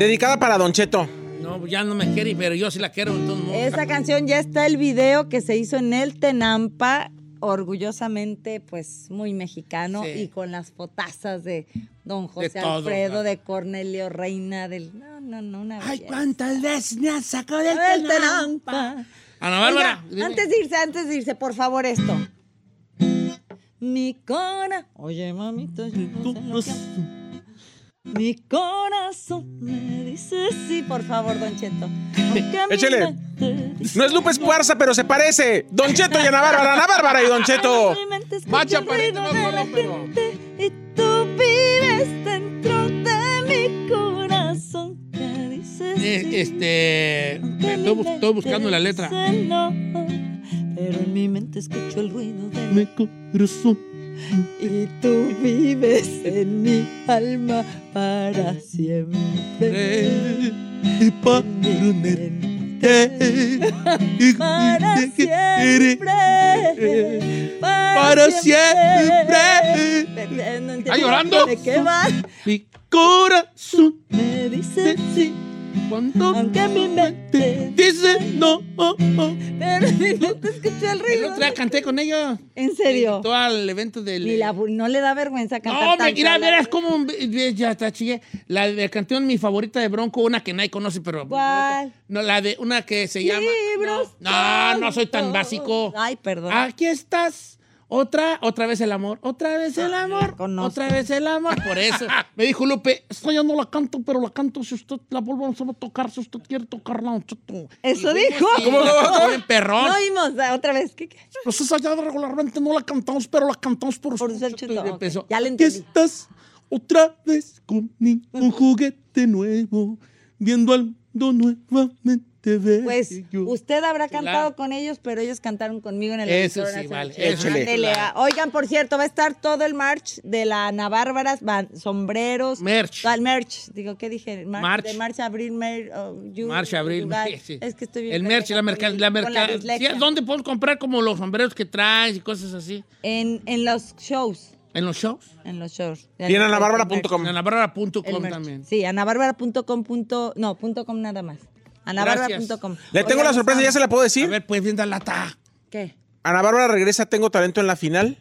Dedicada para Don Cheto. No, ya no me quiere, pero yo sí la quiero. Entonces, no. Esa canción ya está el video que se hizo en el Tenampa, orgullosamente pues muy mexicano Sí. y con las fotazas de Don José todo, Alfredo, de Cornelio Reina, del... No, no, no, una Ay, belleza. cuántas veces me has sacado del Del Tenampa. Tenampa. Ana Bárbara. Oiga, antes de irse, antes de irse, por favor, esto. Mi cora. Oye, mamita, yo no sé lo que- Mi corazón me dice sí, por favor, Don Cheto. Échele. No es Lupe Escuarza, pero se parece. Don Cheto y Ana Bárbara, Ana Bárbara y Don Cheto. Mi mente escucha Macha, el parece ruido más de la solo, pero- gente y tú vives dentro de mi corazón. ¿Qué dices? Eh, sí? este. Estoy, bus- estoy buscando la letra. Dice no, pero en mi mente escucho el ruido de Mi corazón. Y tú vives en mi alma para siempre. Y para para siempre. Para siempre. No entiendo ¿Está llorando? ¿De qué va? Mi corazón Me dice sí. Cuando Aunque mi mente dice no. Pero mi mente escucha el El ruido. otro día canté con ellos. ¿En serio? Todo al evento del. Ni la no le da vergüenza cantar No, tan mira, verás cómo. Ya está, chille. La de canción, mi favorita de Bronco, una que nadie conoce, pero. ¿Cuál? No, la de una que se llama. Libros No, no soy tan básico. Ay, perdón. Aquí estás. Otra, otra vez el amor, otra vez el amor, otra vez el amor. Por eso me dijo Lupe, esta ya no la canto, pero la canto si usted la volvemos a tocar, si usted quiere tocarla, Cheto. Eso dijo. cantó bien perrón. No oímos ah, otra vez. ¿Qué, qué? Pues esa ya regularmente no la cantamos, pero la cantamos por, Por usted. Don Cheto, Y ok. empezó, Ya le "Aquí entendí. estás otra vez con un juguete nuevo, viendo al mundo nuevamente. Pues usted habrá cantado con ellos, pero ellos cantaron conmigo en el Eso sí, vale, eso sí, Ándele, claro. Oigan, por cierto, va a estar todo el march de la Ana Bárbara, sombreros. Merch. Ah, El merch. Digo, ¿qué dije? March. March. De marcha, abril, mer, oh, you- Marcha, abril, sí. Es que estoy bien. El merch, la merca, la con la merca, sí, ¿Dónde puedo comprar como los sombreros que traes y cosas así? En, en los shows. ¿En los shows? En los shows. Y en anabárbara.com. En anabárbara.com también. Sí, anabárbara.com. punto- No, punto com nada más. Anabárbara.com. Le tengo la sorpresa, ¿ya se la puedo decir? A ver, pues bien, lata. ¿Qué? Ana Bárbara regresa Tengo Talento en la final.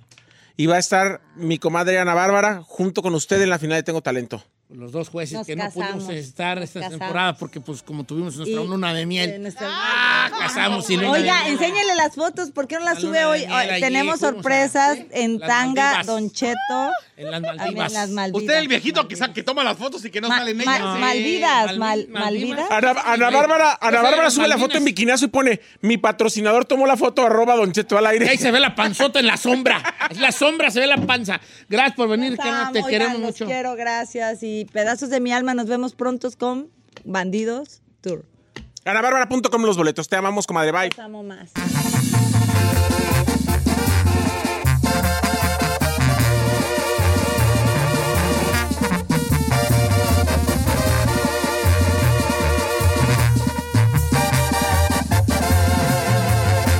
Y va a estar mi comadre Ana Bárbara junto con usted en la final de Tengo Talento. Los dos jueces Nos que no pudimos estar esta casamos. temporada porque pues como tuvimos nuestra Y- luna de miel. nuestra- Ah, casamos y luna de Oiga, miel. enséñale las fotos, ¿por qué no las La sube de hoy? allí, Tenemos sorpresas ¿sí? en Las Tanga, Maldivas. Don Cheto. En las en Maldivas. las Maldivas. Usted el viejito que, que toma las fotos y que no Ma- salen ma- ellas. Malvidas, Malvi- mal-. Malvidas. Ana, Ana Bárbara, Ana Bárbara sube la foto en bikinazo y pone mi patrocinador tomó la foto arroba Don Cheto al Y aire. ahí se ve la panzota en la sombra. En la sombra se ve la panza. Gracias por venir, que Amo, te queremos mucho. quiero, gracias. Y pedazos de mi alma, nos vemos prontos con Bandidos Tour. Anabárbara.com los boletos. Te amamos, comadre. Bye. Los amo más.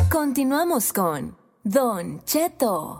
Continuamos con Don Cheto.